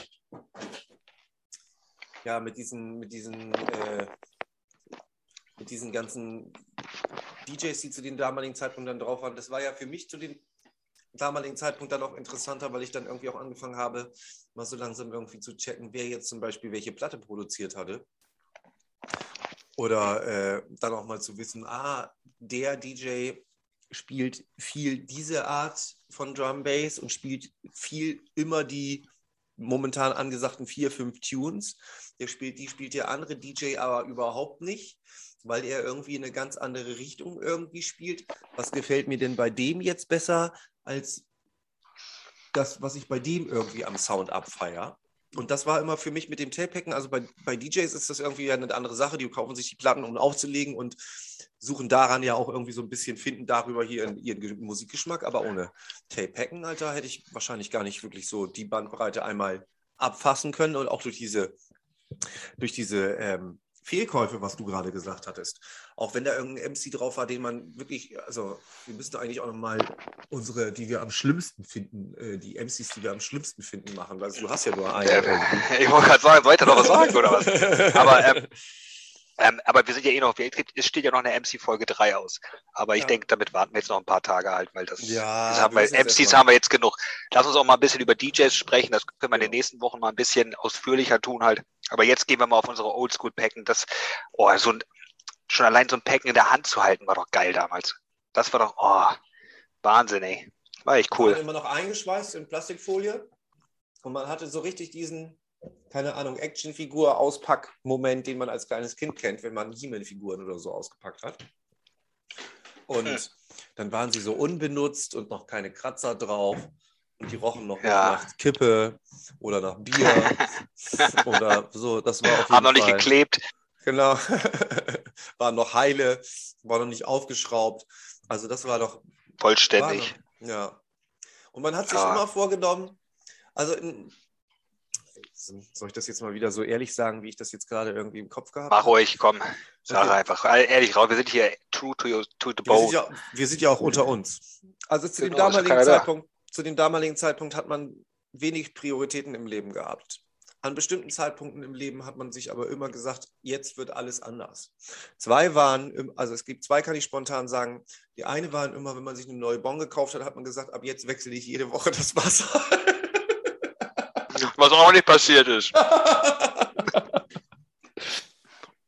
ja, mit diesen, mit diesen, äh, mit diesen ganzen DJs, die zu dem damaligen Zeitpunkt dann drauf waren, das war ja für mich zu dem damaligen Zeitpunkt dann auch interessanter, weil ich dann irgendwie auch angefangen habe, mal so langsam irgendwie zu checken, wer jetzt zum Beispiel welche Platte produziert hatte. Oder äh, dann auch mal zu wissen, ah, der DJ spielt viel diese Art von Drum Bass und spielt viel immer die momentan angesagten vier, fünf Tunes. Der spielt, die spielt der andere DJ aber überhaupt nicht, weil er irgendwie in eine ganz andere Richtung irgendwie spielt. Was gefällt mir denn bei dem jetzt besser als das, was ich bei dem irgendwie am Sound abfeier? Und das war immer für mich mit dem Tape-Hacken, also bei, bei DJs ist das irgendwie eine andere Sache, die kaufen sich die Platten, um aufzulegen und suchen daran ja auch irgendwie so ein bisschen, finden darüber hier ihren, Musikgeschmack, aber ohne Tape-Hacken, Alter, hätte ich wahrscheinlich gar nicht wirklich so die Bandbreite einmal abfassen können. Und auch durch diese, durch diese ähm, Fehlkäufe, was du gerade gesagt hattest. Auch wenn da irgendein MC drauf war, den man wirklich, also wir müssten eigentlich auch nochmal unsere, die wir am schlimmsten finden, äh, die MCs, die wir am schlimmsten finden, machen, weil du hast ja nur einen. Äh, (laughs) ich wollte gerade sagen, soll ich da noch was sagen oder was? Aber, ähm, ähm, aber wir sind ja eh noch, es steht ja noch eine MC-Folge 3 aus. Aber ich Ja. denke, damit warten wir jetzt noch ein paar Tage halt, weil das, Ja, das haben wir MCs haben wir jetzt genug. Lass uns auch mal ein bisschen über DJs sprechen. Das können wir in den nächsten Wochen mal ein bisschen ausführlicher tun halt. Aber jetzt gehen wir mal auf unsere Oldschool-Packen. Das, oh, so ein, schon allein so ein Packen in der Hand zu halten, war doch geil damals. Das war doch, oh, Wahnsinn, ey. War echt Cool. cool. immer noch eingeschweißt in Plastikfolie und man hatte so richtig diesen, keine Ahnung, Actionfigur-Auspack-Moment, den man als kleines Kind kennt, wenn man He-Man-Figuren oder so ausgepackt hat. Und Hm. dann waren sie so unbenutzt und noch keine Kratzer drauf. Und die rochen noch Ja. nach Kippe oder nach Bier (laughs) oder so. Das war auf jeden Haben noch nicht geklebt. Genau. (laughs) waren noch heile, war noch nicht aufgeschraubt. Also das war doch Vollständig. Wahnsinn. Ja. Und man hat sich Ja. immer vorgenommen, also in, soll ich das jetzt mal wieder so ehrlich sagen, wie ich das jetzt gerade irgendwie im Kopf gehabt Mach habe? ruhig, komm. Sag Okay. einfach. Ehrlich raus, wir sind hier true to, your, to the Wir sind, bone. ja, wir sind ja auch unter uns. Also zu dem, Genau, ja damaligen da. Zeitpunkt, zu dem damaligen Zeitpunkt hat man wenig Prioritäten im Leben gehabt. An bestimmten Zeitpunkten im Leben hat man sich aber immer gesagt, jetzt wird alles anders. Zwei waren, also es gibt zwei, kann ich spontan sagen. Die eine waren immer, wenn man sich eine neue Bon gekauft hat, hat man gesagt, ab jetzt wechsle ich jede Woche das Wasser. (laughs) Was auch nicht passiert ist. (laughs)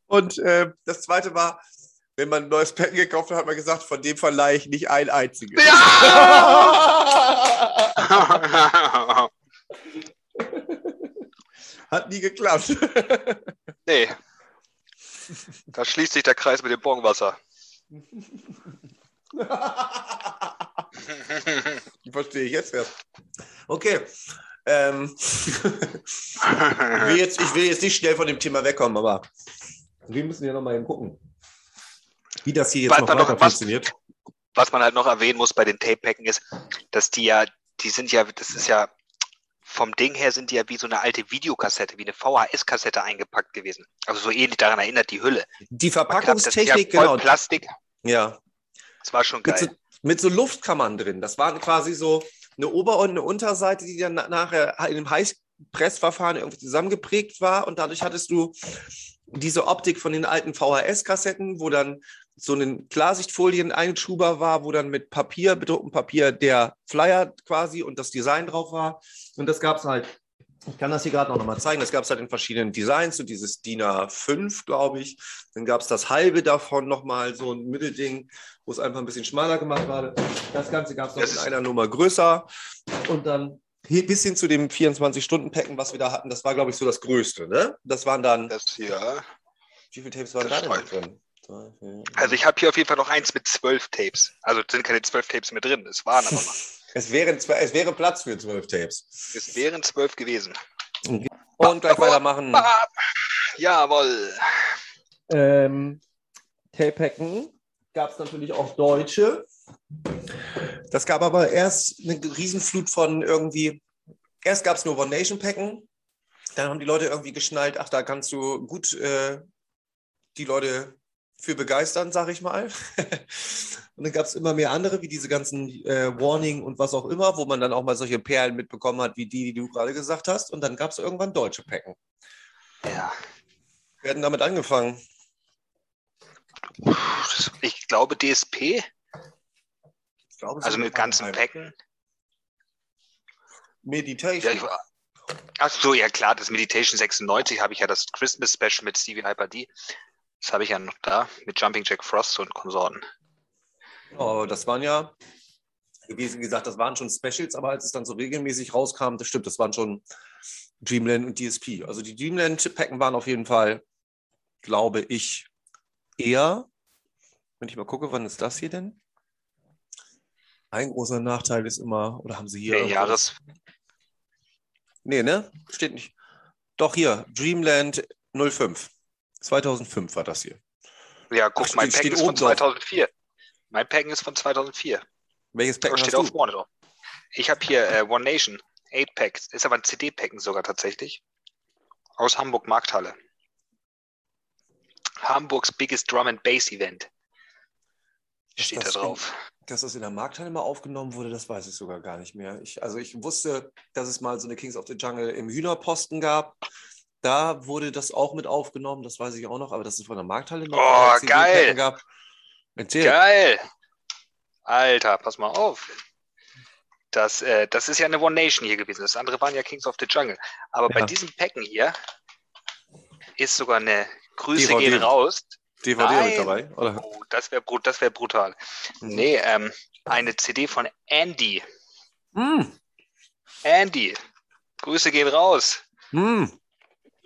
Und äh, das zweite war, wenn man ein neues Pen gekauft hat, hat man gesagt, von dem verleihe ich nicht ein einziges. Ja! (laughs) Hat nie geklappt. (laughs) nee. Da schließt sich der Kreis mit dem Bongwasser. Verstehe ich jetzt erst. Okay. Ähm, ich, (laughs) will jetzt, ich will jetzt nicht schnell von dem Thema wegkommen, aber wir müssen ja nochmal gucken, wie das hier jetzt Was noch weiter noch- was- funktioniert. Was man halt noch erwähnen muss bei den Tape-Packen ist, dass die ja, die sind ja, das ist ja, vom Ding her sind die ja wie so eine alte Videokassette, wie eine VHS-Kassette eingepackt gewesen. Also so ähnlich daran erinnert die Hülle. Die ja Verpackungstechnik, voll genau. Plastik. Ja, Das war schon mit so, geil. mit so Luftkammern drin. Das waren quasi so eine Ober- und eine Unterseite, die dann na- nachher in einem Heißpressverfahren irgendwie zusammengeprägt war. Und dadurch hattest du diese Optik von den alten VHS-Kassetten, wo dann so ein Klarsichtfolien-Einschuber war, wo dann mit Papier, bedrucktem Papier, der Flyer quasi und das Design drauf war. Und das gab es halt, ich kann das hier gerade noch mal zeigen, das gab es halt in verschiedenen Designs, so dieses DIN A5, glaube ich. Dann gab es das halbe davon nochmal, so ein Mittelding, wo es einfach ein bisschen schmaler gemacht war. Das Ganze gab es noch in einer Nummer größer. Und dann bis hin zu dem 24-Stunden-Packen, was wir da hatten, das war, glaube ich, so das Größte. Ne? Das waren dann. Das hier. Wie viele Tapes waren da denn drin? Also ich habe hier auf jeden Fall noch eins mit zwölf Tapes. Also sind keine zwölf Tapes mehr drin. Es waren aber noch. (laughs) es, wären, es wäre Platz für zwölf Tapes. Es wären zwölf gewesen. Und gleich weitermachen. Jawohl. Ähm, Tape-Hacken gab es natürlich auch Deutsche. Das gab aber erst eine Riesenflut von irgendwie, erst gab es nur One Nation Packen, dann haben die Leute irgendwie geschnallt, ach, da kannst du gut äh, die Leute für begeistern, sag ich mal. (laughs) und dann gab es immer mehr andere, wie diese ganzen äh, Warning und was auch immer, wo man dann auch mal solche Perlen mitbekommen hat, wie die, die du gerade gesagt hast. Und dann gab es irgendwann deutsche Packen. Ja. Wir hatten damit angefangen. Ich glaube DSP. Ich glaube, also mit ganzen Packen. Meditation. Ja, Ach so, ja klar, das Meditation 96 habe ich ja das Christmas Special mit Stevie Hyper D. Das habe ich ja noch da mit Jumping Jack Frost und Konsorten. Oh, das waren ja, wie gesagt, das waren schon Specials, aber als es dann so regelmäßig rauskam, das stimmt, das waren schon Dreamland und DSP. Also die Dreamland-Packen waren auf jeden Fall, glaube ich, eher, wenn ich mal gucke, wann ist das hier denn? Ein großer Nachteil ist immer, oder haben sie hier. Nee, Jahres. Nee, ne? Steht nicht. Doch hier, Dreamland 05. 2005 war das hier. Ja, guck, Ach, mein Packen ist von 2004. Drauf. Mein Packen ist von 2004. Welches Packen steht auf Monitor. Ich habe hier äh, One Nation, 8 Packs. Ist aber ein CD-Packen sogar tatsächlich. Aus Hamburg Markthalle. Hamburgs Biggest Drum and Bass Event. Steht da drauf. In, dass das in der Markthalle mal aufgenommen wurde, das weiß ich sogar gar nicht mehr. Ich, also ich wusste, dass es mal so eine Kings of the Jungle im Hühnerposten gab. Da wurde das auch mit aufgenommen, das weiß ich auch noch, aber das ist von der Markthalle noch. Oh, geil! Gab. Geil! Alter, pass mal auf. Das, äh, das ist ja eine One Nation hier gewesen. Das andere waren ja Kings of the Jungle. Aber ja. bei diesem Packen hier ist sogar eine Grüße DVD. gehen raus. DVD Nein. mit dabei, oder? Oh, das wäre wär brutal. Mhm. Nee, ähm, eine CD von Andy. Mm. Andy. Grüße gehen raus. Mm.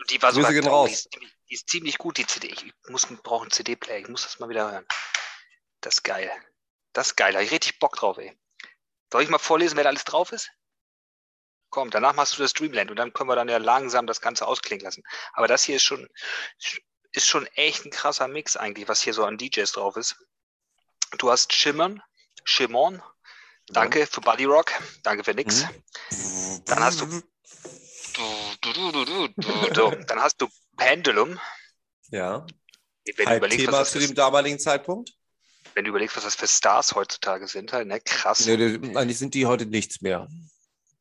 Die war sogar gehen raus. Die ist, die ist, ziemlich gut, die CD. Ich muss, brauche einen CD-Player. Ich muss das mal wieder hören. Das ist geil. Das ist geil. Da habe ich richtig Bock drauf, ey. Soll ich mal vorlesen, wer da alles drauf ist? Komm, danach machst du das Dreamland und dann können wir dann ja langsam das Ganze ausklingen lassen. Aber das hier ist schon, ist schon echt ein krasser Mix eigentlich, was hier so an DJs drauf ist. Du hast Shimmern, Shimon, danke ja. für Buddy Rock, danke für nix. Mhm. Dann hast du dann hast du Pendulum. Ja. Wenn du überlegst, Thema zu dem damaligen Zeitpunkt. Wenn du überlegst, was das für Stars heutzutage sind, halt, ne? Krass. Nee, eigentlich sind die heute nichts mehr.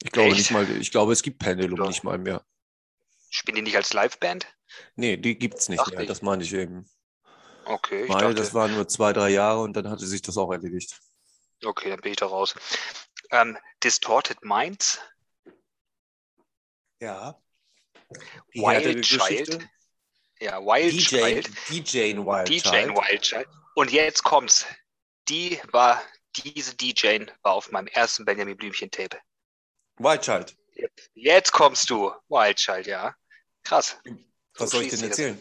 Ich glaube Echt? nicht mal, ich glaube, es gibt Pendulum Doch. nicht mal mehr. Spielen die nicht als Liveband? Nee, die gibt es nicht Ach, mehr, das meine ich eben. Okay, ich meine, dachte... das waren nur zwei, drei Jahre und dann hatte sich das auch erledigt. Okay, dann bin ich da raus. Ähm, Distorted Minds ja. Die Wild Child. Ja, Wild DJ, Child. DJ Wild DJ Child. Wild Child. Und jetzt kommt's. Die war, diese DJ war auf meinem ersten Benjamin Blümchen Tape. Wild Child. Jetzt kommst du. Wild Child, ja. Krass. Was so soll ich denn erzählen?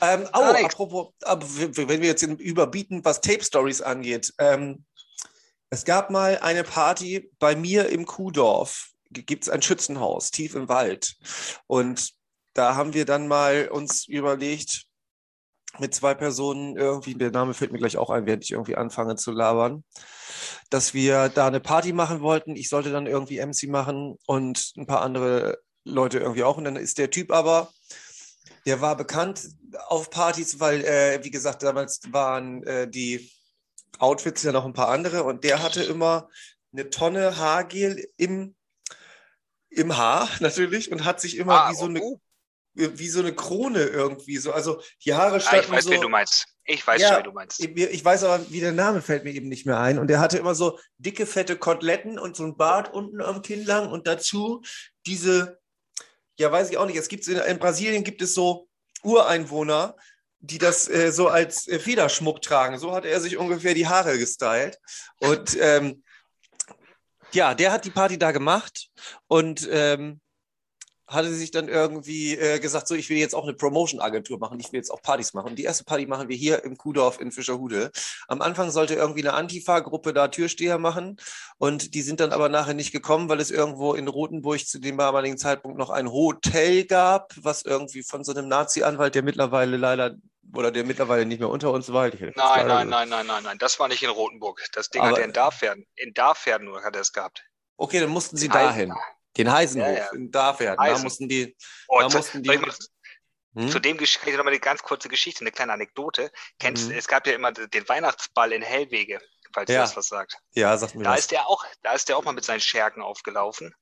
Ähm, oh, apropos, wenn wir jetzt überbieten, was Tape Stories angeht. Ähm, es gab mal eine Party bei mir im Kuhdorf gibt es ein Schützenhaus tief im Wald. Und da haben wir dann mal uns überlegt, mit zwei Personen, irgendwie, der Name fällt mir gleich auch ein, während ich irgendwie anfange zu labern, dass wir da eine Party machen wollten. Ich sollte dann irgendwie MC machen und ein paar andere Leute irgendwie auch. Und dann ist der Typ aber, der war bekannt auf Partys, weil, äh, wie gesagt, damals waren äh, die Outfits ja noch ein paar andere und der hatte immer eine Tonne Haargel im im Haar natürlich und hat sich immer ah, wie so eine, oh. wie so eine Krone irgendwie so. Also die Haare standen ah, ich weiß, so. wen du meinst. Ich weiß Ja, schon, wen du meinst. Ich, ich weiß aber, wie der Name fällt mir eben nicht mehr ein. Und er hatte immer so dicke, fette Koteletten und so ein Bart unten am Kinn lang und dazu diese, ja, weiß ich auch nicht, es gibt in, in Brasilien gibt es so Ureinwohner, die das äh, so als äh, Federschmuck tragen. So hat er sich ungefähr die Haare gestylt. Und ähm, ja, der hat die Party da gemacht und ähm, hatte sich dann irgendwie äh, gesagt, so, ich will jetzt auch eine Promotion-Agentur machen, ich will jetzt auch Partys machen. Und die erste Party machen wir hier im Kuhdorf in Fischerhude. Am Anfang sollte irgendwie eine Antifa-Gruppe da Türsteher machen und die sind dann aber nachher nicht gekommen, weil es irgendwo in Rothenburg zu dem damaligen Zeitpunkt noch ein Hotel gab, was irgendwie von so einem Nazi-Anwalt, der mittlerweile leider oder der mittlerweile nicht mehr unter uns fast Nein, leider nein, nein, nein, nein, nein. Das war nicht in Rotenburg. Das Ding Aber- hat er in Darpferden. In Darpferden nur hat er es gehabt. Okay, dann mussten sie dahin. Den Heisenhof Ja, ja. in Darferden. Da Heisen. mussten die. Oh, Da zu, mussten die- Hm? Zu dem Gesch- kann ich noch mal eine ganz kurze Geschichte, eine kleine Anekdote. Kennst, Mhm. Es gab ja immer den Weihnachtsball in Hellwege, falls Ja. das was sagt. Ja, sagt mir Da was. ist der auch, da ist der auch mal mit seinen Schergen aufgelaufen.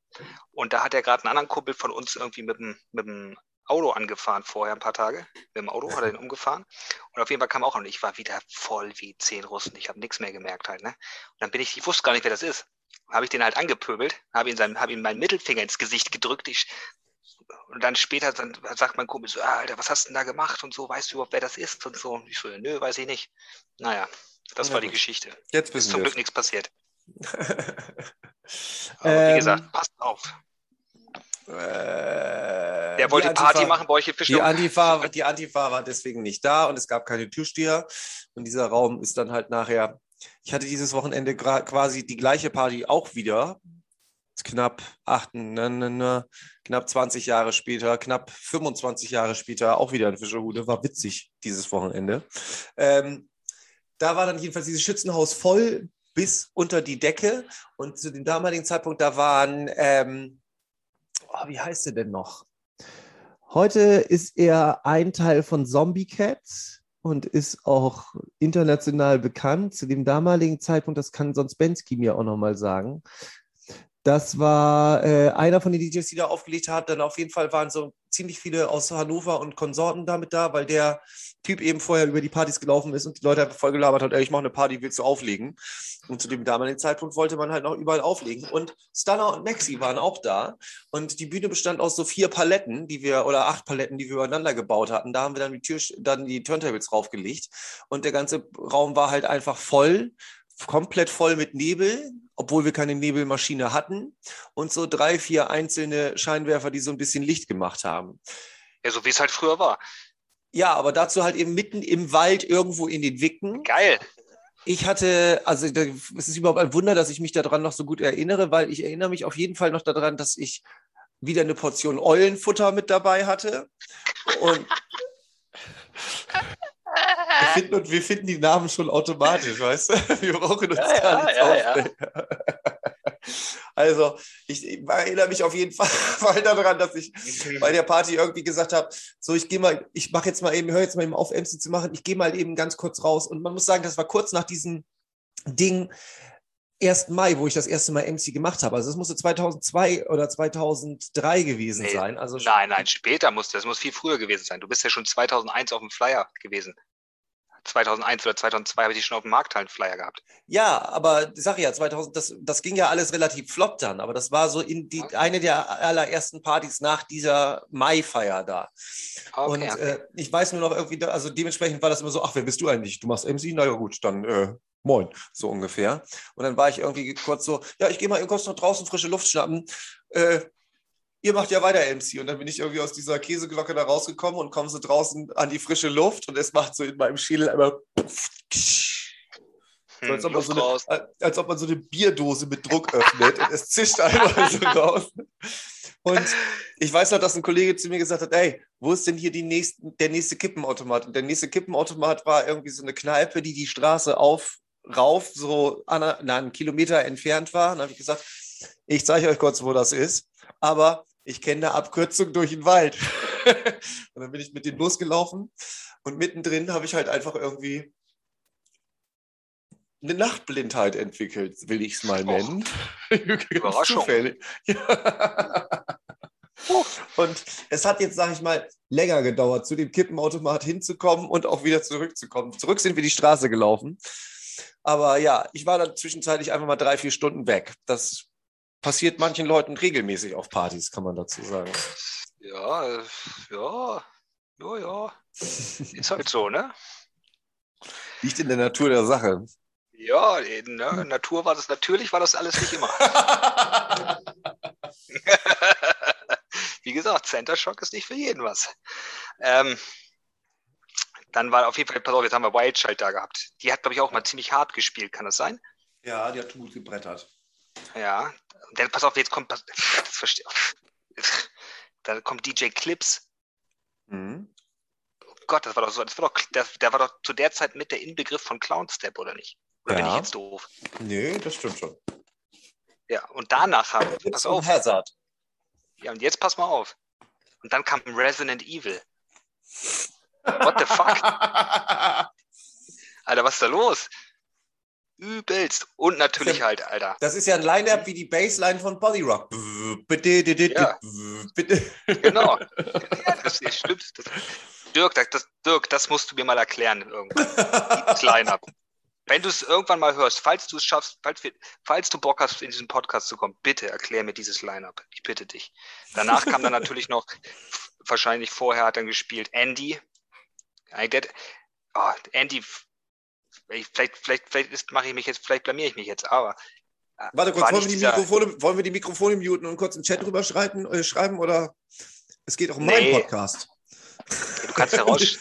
Und da hat er gerade einen anderen Kumpel von uns irgendwie mit dem, mit dem Auto angefahren vorher ein paar Tage. Mit dem Auto hat er ihn umgefahren. Und auf jeden Fall kam auch und ich war wieder voll wie zehn Russen. Ich habe nichts mehr gemerkt halt, ne? Und dann bin ich, ich wusste gar nicht, wer das ist. Habe ich den halt angepöbelt, habe ihm, seinen- hab ihm meinen Mittelfinger ins Gesicht gedrückt. Ich, und dann später dann sagt mein Kumpel so, ah, Alter, was hast du denn da gemacht und so, weißt du überhaupt, wer das ist und so. Und ich so, nö, weiß ich nicht. Naja, das Na war die. Geschichte. Jetzt Ist wissen zum Glück nichts passiert. (laughs) Aber wie Ähm, gesagt, passt auf. Äh, Der wollte Party machen bei euch in Die. Antifa, die Antifa war deswegen nicht da und es gab keine Türsteher. Und dieser Raum ist dann halt nachher. Ich hatte dieses Wochenende quasi die gleiche Party auch wieder. Knapp acht, ne, ne, ne, knapp 20 Jahre später, knapp 25 Jahre später, auch wieder in Fischerhude. War witzig dieses Wochenende. Ähm, da war dann jedenfalls dieses Schützenhaus voll bis unter die Decke. Und zu dem damaligen Zeitpunkt, da waren, ähm, oh, wie heißt sie denn noch? Heute ist er ein Teil von Zombie Cat und ist auch international bekannt. Zu dem damaligen Zeitpunkt, das kann sonst Bensky mir auch nochmal sagen. Das war äh, einer von den DJs, die da aufgelegt hat. Dann auf jeden Fall waren so ziemlich viele aus Hannover und Konsorten damit da, weil der Typ eben vorher über die Partys gelaufen ist und die Leute einfach voll gelabert hat, ey, ich mache eine Party, willst du auflegen? Und zu dem damaligen Zeitpunkt wollte man halt noch überall auflegen. Und Stunner und Maxi waren auch da. Und die Bühne bestand aus so vier Paletten, die wir, oder acht Paletten, die wir übereinander gebaut hatten. Da haben wir dann die Tür, dann die Turntables draufgelegt. Und der ganze Raum war halt einfach voll, komplett voll mit Nebel, obwohl wir keine Nebelmaschine hatten. Und so drei, vier einzelne Scheinwerfer, die so ein bisschen Licht gemacht haben. Ja, so wie es halt früher war. Ja, aber dazu halt eben mitten im Wald irgendwo in den Wicken. Geil. Ich hatte, also es ist überhaupt ein Wunder, dass ich mich daran noch so gut erinnere, weil ich erinnere mich auf jeden Fall noch daran, dass ich wieder eine Portion Eulenfutter mit dabei hatte. Und (laughs) wir finden, und wir finden die Namen schon automatisch, weißt du? (laughs) Wir brauchen uns Ja, gar ja, nichts ja, ja. (laughs) Also, ich erinnere mich auf jeden Fall (laughs) daran, dass ich bei der Party irgendwie gesagt habe, so ich gehe mal, ich mache jetzt mal eben, höre jetzt mal eben auf, MC zu machen, ich gehe mal eben ganz kurz raus. Und man muss sagen, das war kurz nach diesem Ding, 1. Mai, wo ich das erste Mal MC gemacht habe. Also es musste 2002 oder 2003 gewesen Nee, sein. Also Nein, nein, später muss das muss viel früher gewesen sein. Du bist ja schon 2001 auf dem Flyer gewesen. 2001 oder 2002 habe ich schon auf dem Markthallen-Flyer gehabt. Ja, aber ich sag ja, 2000, das, das ging ja alles relativ flott dann, aber das war so in die, eine der allerersten Partys nach dieser Mai-Feier da. Okay, und okay. Äh, ich weiß nur noch irgendwie, also dementsprechend war das immer so, ach, wer bist du eigentlich? Du machst MC? Na ja, gut, dann äh, moin, so ungefähr. Und dann war ich irgendwie kurz so, ja, ich gehe mal eben kurz noch draußen frische Luft schnappen. Äh, ihr macht ja weiter MC. Und dann bin ich irgendwie aus dieser Käseglocke da rausgekommen und komme so draußen an die frische Luft und es macht so in meinem Schädel einmal. So, als, Hm, ob man so eine, als ob man so eine Bierdose mit Druck öffnet und es zischt einmal (laughs) so raus. Und ich weiß noch, dass ein Kollege zu mir gesagt hat, ey, wo ist denn hier die nächsten, der nächste Kippenautomat? Und der nächste Kippenautomat war irgendwie so eine Kneipe, die die Straße auf, rauf, so an, na, einen Kilometer entfernt war. Und dann habe ich gesagt, ich zeige euch kurz, wo das ist, aber ich kenne eine Abkürzung durch den Wald. (laughs) und dann bin ich mit denen losgelaufen und mittendrin habe ich halt einfach irgendwie eine Nachtblindheit entwickelt, will ich es mal Och, nennen. (laughs) Ganz Überraschung. zufällig. Ja. (laughs) Und es hat jetzt, sage ich mal, länger gedauert, zu dem Kippenautomat hinzukommen und auch wieder zurückzukommen. Zurück sind wir die Straße gelaufen. Aber ja, ich war dann zwischenzeitlich einfach mal drei, vier Stunden weg. Das passiert manchen Leuten regelmäßig auf Partys, kann man dazu sagen. Ja, äh, ja, ja, ja. Ist halt so, ne? Liegt in der Natur der Sache. Ja, in ne, Natur war das, natürlich war das alles nicht immer. (laughs) Wie gesagt, Center Shock ist nicht für jeden was. Ähm, dann war auf jeden Fall, pass auf, jetzt haben wir Wild Child da gehabt. Die hat, glaube ich, auch mal ziemlich hart gespielt, kann das sein? Ja, die hat gut gebrettert. Ja, dann pass auf, jetzt kommt, (laughs) das verstehe da kommt DJ Clips. Mhm. Oh Gott, das war doch so, das war doch, der, der war doch zu der Zeit mit der Inbegriff von Clown Step, oder nicht? Oder ja. bin ich jetzt doof? Nee, das stimmt schon. Ja, und danach haben, jetzt pass auf. Hazard. Ja, und jetzt pass mal auf. Und dann kam Resident Evil. What the fuck? (laughs) Alter, was ist da los? Übelst. Und natürlich ja, halt, Alter. Das ist ja ein Line-Up wie die Bassline von Body Rock. Ja. Genau. (laughs) Ja, das stimmt. Das, Dirk, das, Dirk, das musst du mir mal erklären irgendwann. Das Line-Up. Wenn du es irgendwann mal hörst, falls du es schaffst, falls, wir, falls du Bock hast, in diesen Podcast zu kommen, bitte erklär mir dieses Line-Up. Ich bitte dich. Danach kam dann natürlich noch, wahrscheinlich vorher hat dann gespielt Andy. Oh, Andy, vielleicht, vielleicht, vielleicht mache ich mich jetzt, vielleicht blamiere ich mich jetzt, aber. Äh, Warte kurz, wollen wir, die Mikrofone, wollen wir die Mikrofone muten und kurz im Chat drüber schreiben, äh, schreiben oder es geht auch um nee. meinen Podcast? Du kannst ja, raus,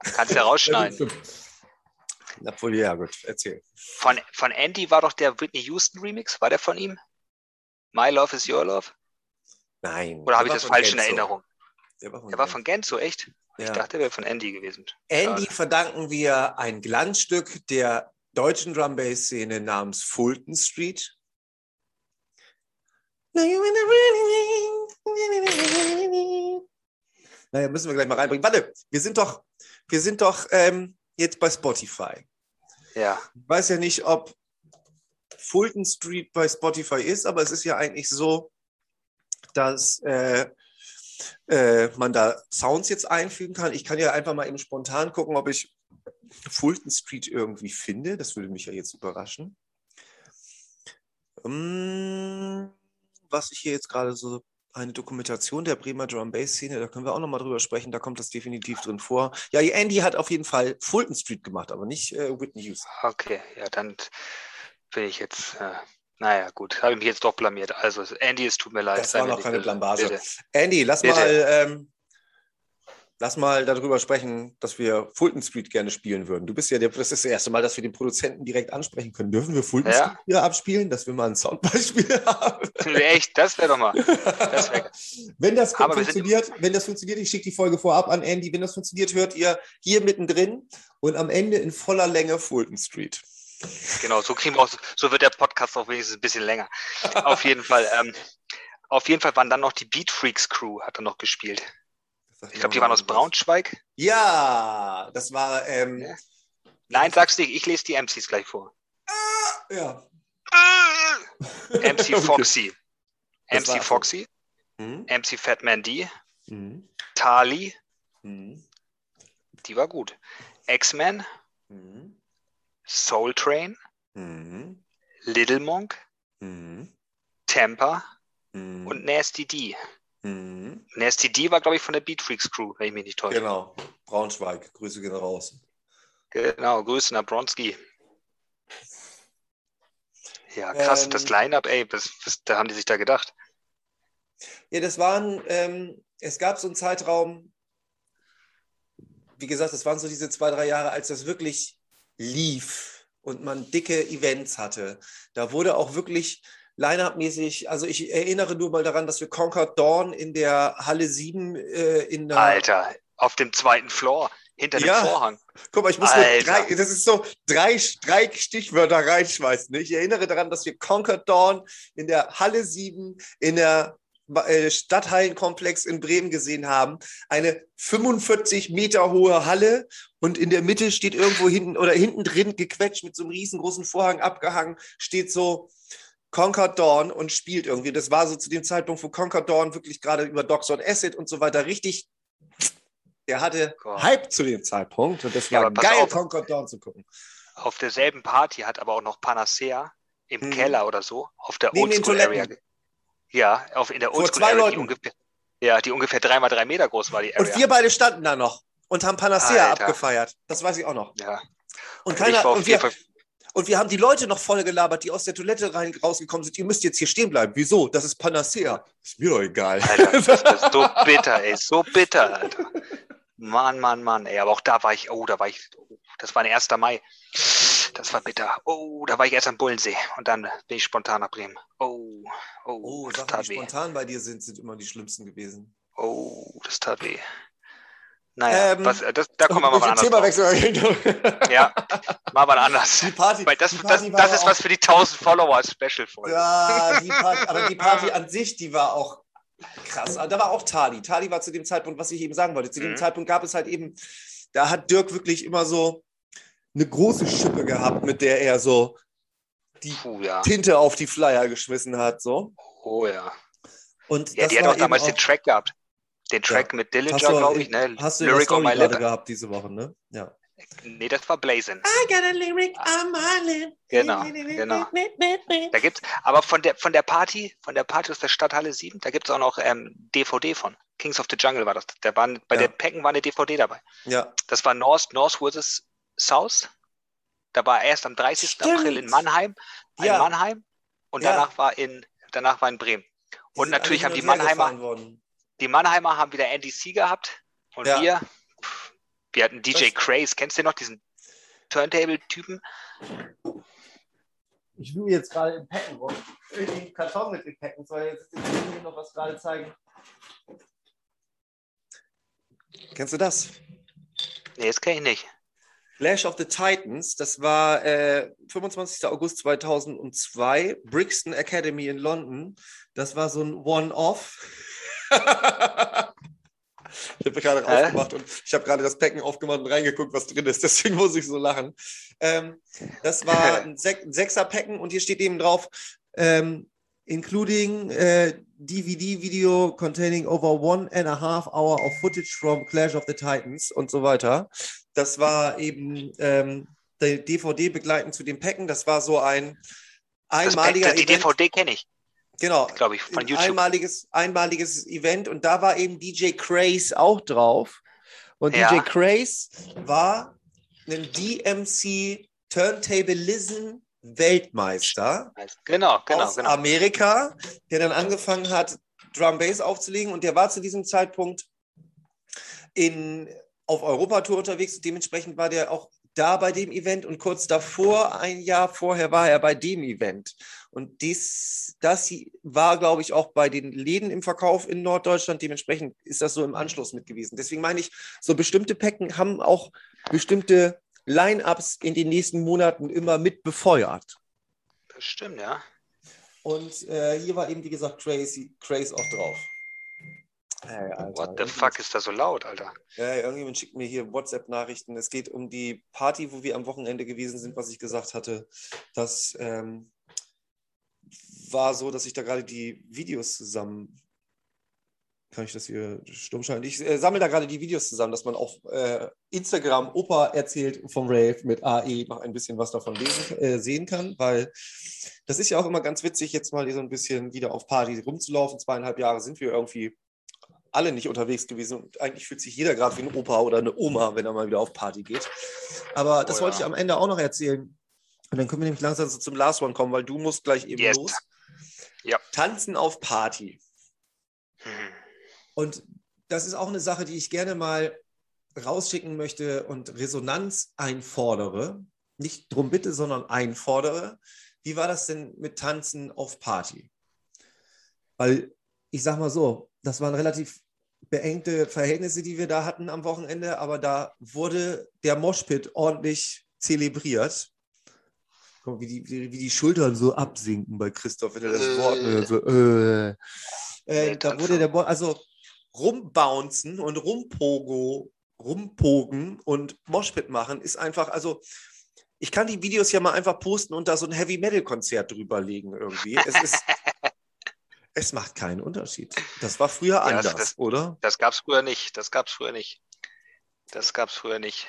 kannst ja rausschneiden. (laughs) Obwohl, ja, gut, erzähl. Von, von Andy war doch der Whitney Houston Remix, war der von ihm? My Love is Your Love? Nein. Oder habe ich das falsch Genzo. in Erinnerung? Der war von, der war von Genzo, echt? Ja. Ich dachte, er wäre von Andy gewesen. Andy Schade. verdanken wir ein Glanzstück der deutschen Drum Bass Szene namens Fulton Street. Naja, müssen wir gleich mal reinbringen. Warte, wir sind doch, wir sind doch ähm, jetzt bei Spotify. Ja. Ich weiß ja nicht, ob Fulton Street bei Spotify ist, aber es ist ja eigentlich so, dass äh, äh, man da Sounds jetzt einfügen kann. Ich kann ja einfach mal eben spontan gucken, ob ich Fulton Street irgendwie finde. Das würde mich ja jetzt überraschen. Um, was ich hier jetzt gerade so eine Dokumentation der Bremer Drum Bass Szene, da können wir auch nochmal drüber sprechen, da kommt das definitiv drin vor. Ja, Andy hat auf jeden Fall Fulton Street gemacht, aber nicht äh, Whitney Houston. Okay, ja, dann bin ich jetzt, äh, naja, gut, habe ich mich jetzt doch blamiert. Also, Andy, es tut mir leid. Das war noch keine Blamage. Andy, lass Bitte. mal ähm, lass mal darüber sprechen, dass wir Fulton Street gerne spielen würden. Du bist ja der, das ist das erste Mal, dass wir den Produzenten direkt ansprechen können. Dürfen wir Fulton ja. Street wieder abspielen, dass wir mal ein Soundbeispiel (laughs) haben? Echt, das wäre doch mal. Das wär... wenn das Aber funktioniert, wenn das funktioniert, ich schicke die Folge vorab an Andy, wenn das funktioniert, hört ihr hier mittendrin und am Ende in voller Länge Fulton Street. Genau, so kriegen wir auch, so wird der Podcast auch wenigstens ein bisschen länger. auf jeden Fall, ähm, auf jeden Fall waren dann noch die Beat Freaks Crew, hat er noch gespielt. Ich glaube, die waren aus Braunschweig. Ja, das war. Ähm, ja. Nein, sagst du nicht, ich lese die MCs gleich vor. Ah, ja. MC (laughs) Foxy. Okay. MC Foxy. Hm? MC Fatman D. Hm? Tali. Hm? Die war gut. X-Men. Hm? Soul Train. Hm? Little Monk. Hm? Temper. Hm? Und Nasty D. Mhm. Nasty D war, glaube ich, von der Beat Freaks Crew, wenn ich mich nicht täusche. Genau, Braunschweig. Grüße gehen raus. Genau, Grüße nach Bronski. Ja, krass, ähm, das Line-Up, ey, was, was, da haben die sich da gedacht. Ja, das waren, ähm, es gab so einen Zeitraum, wie gesagt, das waren so diese zwei, drei Jahre, als das wirklich lief und man dicke Events hatte. Da wurde auch wirklich Line-Up-mäßig, also ich erinnere nur mal daran, dass wir Concord Dawn in der Halle 7 äh, in der. Alter, auf dem zweiten Floor, hinter ja. dem Vorhang. Guck mal, ich muss nur drei, das ist so drei, drei Stichwörter reinschmeißen. Ich erinnere daran, dass wir Concord Dawn in der Halle 7 in der Stadthallenkomplex in Bremen gesehen haben. Eine 45 Meter hohe Halle und in der Mitte steht irgendwo hinten oder hinten drin gequetscht mit so einem riesengroßen Vorhang abgehangen, steht so Concord Dawn und spielt irgendwie. Das war so zu dem Zeitpunkt, wo Concord Dawn wirklich gerade über Dogs on Acid und so weiter richtig. Der hatte Gott. Hype zu dem Zeitpunkt und das Ja, war geil, auf. Concord Dawn zu gucken. Auf derselben Party hat aber auch noch Panacea im Mhm. Keller oder so, auf der Neben den Oldschool Area. Ja, auf, in der Vor Oldschool zwei Area, die Leuten. ungefähr, ja, die ungefähr drei mal drei Meter groß war, die Area. Und wir beide standen da noch und haben Panacea Alter. abgefeiert. Das weiß ich auch noch. ja, Und, ich keiner, und, wir, und wir haben die Leute noch voll gelabert, die aus der Toilette rein, rausgekommen sind. Ihr müsst jetzt hier stehen bleiben. Wieso? Das ist Panacea. Ist mir doch egal. Alter, das ist so (laughs) bitter, ey, so bitter, Alter. Mann, Mann, Mann, ey, aber auch da war ich, oh, da war ich, oh, das war ein 1. Mai. Das war bitter. Oh, da war ich erst am Bullensee und dann bin ich spontan nach Bremen. Oh, oh, Oh, das Sachen, tat die weh. spontan bei dir sind, sind immer die schlimmsten gewesen. Oh, das tat weh. Naja, Ähm, was, äh, das, da kommen wir mal anders. Themawechsel. (laughs) Ja, mal wann anders. Die Party, Weil das, die das, Party das aber ist was für die 1000 Follower als Special-Folge. Ja, die Party, aber die Party (laughs) an sich, die war auch krass. Aber Da war auch Tali. Tali war zu dem Zeitpunkt, was ich eben sagen wollte. Zu dem Mhm. Zeitpunkt gab es halt eben, da hat Dirk wirklich immer so eine große Schippe gehabt, mit der er so die Puh, ja. Tinte auf die Flyer geschmissen hat. So. Oh ja. Und Ja, die hat auch damals eben den Track gehabt. Den Track mit Dillinger, glaube ich, ne? hast du Lyric on my lip. gehabt diese Woche, ne? Ja. Nee, das war Blazin. I got a lyric on my lip. Genau, genau. Da gibt's, aber von der, von der Party, von der Party aus der Stadthalle 7, da gibt's auch noch ähm, DVD von. Kings of the Jungle war das. Der war, bei Ja. der Pecken war eine DVD dabei. Ja. Das war North, North vs. South. Da war erst am 30. Stimmt. April in Mannheim, in Ja. Mannheim und Ja. danach war in danach war in Bremen. Die Und natürlich haben die Mannheimer, die Mannheimer haben wieder NDC gehabt und Ja. wir, wir hatten DJ Das- Craze. Kennst du den noch, diesen Turntable-Typen? Ich will jetzt gerade im Packen rum. Den Karton mit dem Packen. Soll jetzt den Kollegen noch was gerade zeigen? Kennst du das? Nee, das kenne ich nicht. Clash of the Titans, das war äh, 25. August 2002, Brixton Academy in London. Das war so ein One-Off. (laughs) (laughs) ich habe gerade Hä? aufgemacht und ich habe gerade das Packen aufgemacht und reingeguckt, was drin ist. (laughs) Deswegen muss ich so lachen. Ähm, das war (laughs) ein, ein Sechser-Packen und hier steht eben drauf, ähm, including äh, DVD video containing over one and a half hour of footage from Clash of the Titans und so weiter. Das war eben ähm, die DVD begleitend zu dem Packen. Das war so ein Das einmaliger die Event. DVD kenne ich, Genau, glaube ich, von YouTube. einmaliges, einmaliges Event und da war eben DJ Craze auch drauf. Und Ja. DJ Craze war ein DMC Turntablism Weltmeister Genau, genau, aus genau. Amerika, der dann angefangen hat, Drum Bass aufzulegen und der war zu diesem Zeitpunkt in, auf Europatour unterwegs. Dementsprechend war der auch da bei dem Event und kurz davor, ein Jahr vorher, war er bei dem Event. Und dies, das war, glaube ich, auch bei den Läden im Verkauf in Norddeutschland. Dementsprechend ist das so im Anschluss mit gewesen. Deswegen meine ich, so bestimmte Packen haben auch bestimmte Line-Ups in den nächsten Monaten immer mit befeuert. Das stimmt, ja. Und äh, hier war eben, wie gesagt, Crazy, Craze auch drauf. Hey, Alter, What the fuck ist da so laut, Alter? Ja, irgendjemand schickt mir hier WhatsApp-Nachrichten. Es geht um die Party, wo wir am Wochenende gewesen sind, was ich gesagt hatte. Das ähm, war so, dass ich da gerade die Videos zusammen. Kann ich das hier stumm schalten? Ich äh, sammle da gerade die Videos zusammen, dass man auf äh, Instagram Opa erzählt vom Rave mit AE noch ein bisschen was davon lesen, äh, sehen kann, weil das ist ja auch immer ganz witzig, jetzt mal hier so ein bisschen wieder auf Party rumzulaufen. Zweieinhalb Jahre sind wir irgendwie alle nicht unterwegs gewesen und eigentlich fühlt sich jeder gerade wie ein Opa oder eine Oma, wenn er mal wieder auf Party geht. Aber das Oh wollte ja. ich am Ende auch noch erzählen. Und dann können wir nämlich langsam so zum Last One kommen, weil du musst gleich eben Yes. los. Ja. Tanzen auf Party. Hm. Und das ist auch eine Sache, die ich gerne mal rausschicken möchte und Resonanz einfordere. Nicht drum bitte, sondern einfordere. Wie war das denn mit Tanzen auf Party? Weil ich sag mal so, das waren relativ beengte Verhältnisse, die wir da hatten am Wochenende, aber da wurde der Moshpit ordentlich zelebriert. Guck mal, wie die, wie, die Schultern so absinken bei Christoph, wenn er das Äh. Wort hört. So, äh. Äh, da wurde der Bo also rumbouncen und rumpogo, rumpogen und Moshpit machen ist einfach, also Ich kann die Videos ja mal einfach posten und da so ein Heavy-Metal-Konzert drüber legen irgendwie. Es, ist, (laughs) es macht keinen Unterschied. Das war früher anders, ja, das, oder? Das gab es früher nicht. Das gab es früher nicht. Das gab es früher nicht.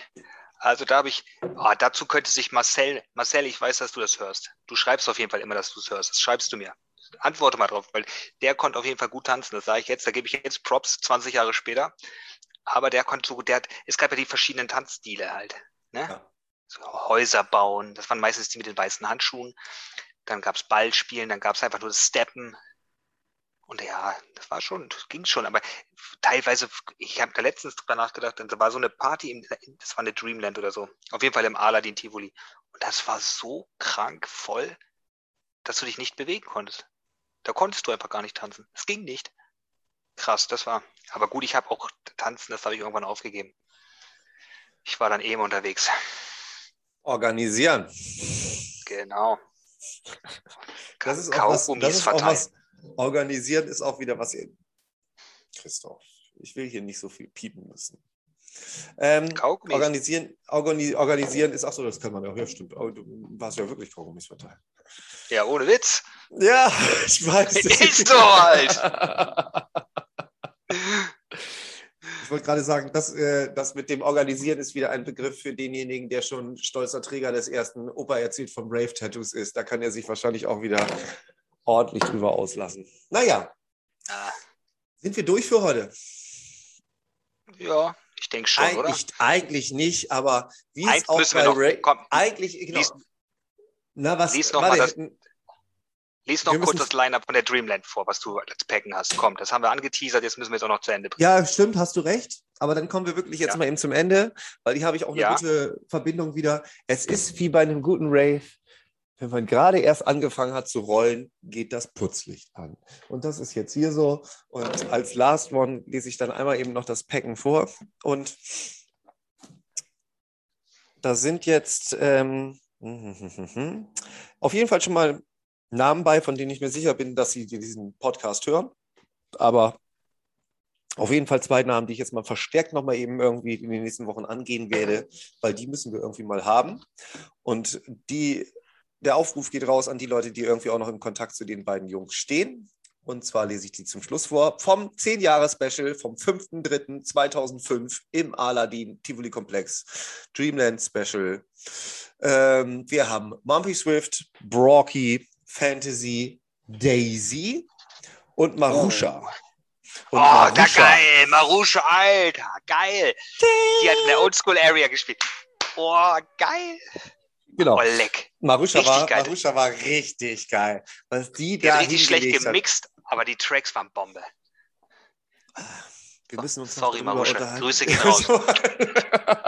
Also da habe ich, oh, dazu könnte sich Marcel, Marcel, ich weiß, dass du das hörst. Du schreibst auf jeden Fall immer, dass du es hörst. Das schreibst du mir. Antworte mal drauf, weil der konnte auf jeden Fall gut tanzen. Das sage ich jetzt. Da gebe ich jetzt Props 20 Jahre später. Aber der konnte so gut, der hat, es gab ja die verschiedenen Tanzstile halt. Ne? Ja. So Häuser bauen, das waren meistens die mit den weißen Handschuhen. Dann gab es Ballspielen, dann gab es einfach nur das Steppen. Und ja, das war schon, das ging schon, aber teilweise, ich habe da letztens drüber nachgedacht, da war so eine Party, im, das war eine Dreamland oder so, auf jeden Fall im Aladdin Tivoli. Und das war so krank voll, dass du dich nicht bewegen konntest. Da konntest du einfach gar nicht tanzen. Es ging nicht. Krass, das war. Aber gut, ich habe auch tanzen, das habe ich irgendwann aufgegeben. Ich war dann eben unterwegs. Organisieren. Genau. Das ist auch was, das ist auch was, Organisieren ist auch wieder was. Christoph, ich will hier nicht so viel piepen müssen. Ähm, organisieren, organi organisieren ist, ach so, das kann man ja, ja stimmt. Oh, du warst ja wirklich Kaugummis verteilen. Ja, ohne Witz. Ja, (laughs) ich weiß. Ist so halt. Ich wollte gerade sagen, das, äh, das mit dem Organisieren ist wieder ein Begriff für denjenigen, der schon stolzer Träger des ersten Opa erzählt vom Rave-Tattoos ist. Da kann er sich wahrscheinlich auch wieder ordentlich drüber auslassen. Naja. Ah. Sind wir durch für heute? Ja, ich denke schon, eigentlich, oder? Eigentlich nicht, aber wie es auch bei Ray, eigentlich, genau. Lies, Na, was, lies noch, warte, mal das, lies noch kurz das Line-Up von der Dreamland vor, was du als Packen hast. Komm, das haben wir angeteasert, jetzt müssen wir es auch noch zu Ende bringen. Ja, stimmt, hast du recht. Aber dann kommen wir wirklich jetzt ja. mal eben zum Ende, weil hier habe ich auch eine ja. gute Verbindung wieder. Es ist wie bei einem guten Rave wenn man gerade erst angefangen hat zu rollen, geht das Putzlicht an. Und das ist jetzt hier so. Und als Last One lese ich dann einmal eben noch das Packen vor. Und da sind jetzt ähm, auf jeden Fall schon mal Namen bei, von denen ich mir sicher bin, dass sie diesen Podcast hören. Aber auf jeden Fall zwei Namen, die ich jetzt mal verstärkt nochmal eben irgendwie in den nächsten Wochen angehen werde, weil die müssen wir irgendwie mal haben. Und die der Aufruf geht raus an die Leute, die irgendwie auch noch im Kontakt zu den beiden Jungs stehen. Und zwar lese ich die zum Schluss vor. Vom 10-Jahres-Special vom 5.3.2005 im Aladdin Tivoli Komplex Dreamland Special. Ähm, wir haben Mumpy Swift, Brocky, Fantasy, Daisy und Marusha. Oh. Und oh, Marusha. geil, Marusha, Alter, geil. Die hat in der Oldschool Area gespielt. Boah, geil. Genau. Oh, leck. Marusha war, Marusha war richtig geil. Was die, die da richtig schlecht gemixt, aber die Tracks waren Bombe. Wir müssen uns Sorry, Marusha. Grüße gehen (laughs) raus.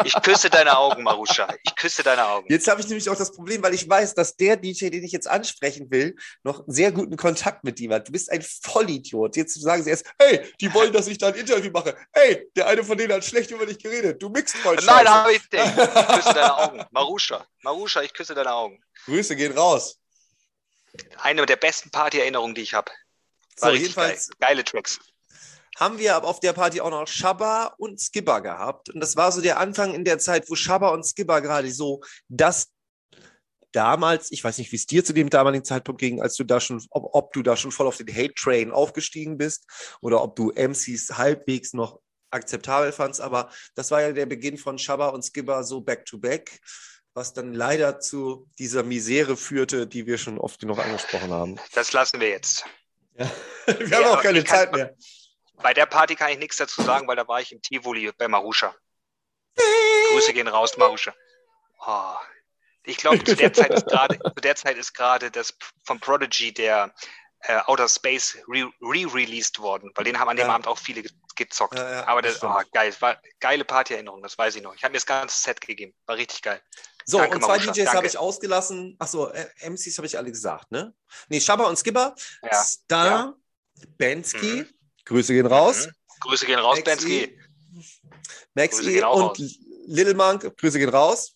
ich küsse deine Augen, Marusha. Ich küsse deine Augen. Jetzt habe ich nämlich auch das Problem, weil ich weiß, dass der DJ, den ich jetzt ansprechen will, noch sehr guten Kontakt mit ihm hat. Du bist ein Vollidiot. Jetzt sagen sie erst, hey, die wollen, dass ich da ein Interview mache. Hey, der eine von denen hat schlecht über dich geredet. Du mixt voll Nein, habe ich nicht. Ich küsse deine Augen. (laughs) Marusha. Marusha, ich küsse deine Augen. Grüße gehen raus. Eine der besten Partyerinnerungen, die ich habe. So, jedenfalls. Geil. Geile Tracks haben wir aber auf der Party auch noch Shabba und Skipper gehabt. Und das war so der Anfang in der Zeit, wo Shabba und Skipper gerade so das damals, ich weiß nicht, wie es dir zu dem damaligen Zeitpunkt ging, als du da schon, ob, ob du da schon voll auf den Hate-Train aufgestiegen bist oder ob du MCs halbwegs noch akzeptabel fandst, aber das war ja der Beginn von Shabba und Skipper so back-to-back, -back, was dann leider zu dieser Misere führte, die wir schon oft genug angesprochen haben. Das lassen wir jetzt. Ja. (laughs) wir ja, haben auch keine Zeit mehr. Bei der Party kann ich nichts dazu sagen, weil da war ich im Tivoli bei Marusha. Grüße gehen raus, Marusha. Oh. Ich glaube, zu der Zeit ist gerade, zu der Zeit ist gerade das vom Prodigy der äh, Outer Space re-released re worden, weil den haben an dem ja. Abend auch viele gezockt. Ja, ja, Aber das, das oh, geil, war geile Partyerinnerung, das weiß ich noch. Ich habe mir das ganze Set gegeben, war richtig geil. So, Danke, und zwei Marusha. DJs habe ich ausgelassen. Achso, äh, MCs habe ich alle gesagt, ne? Nee, Shabba und Skipper. Star, Bensky, mhm. Grüße gehen raus. Mhm. Grüße gehen raus, Bensky. Maxi und raus. Little Monk, Grüße gehen raus.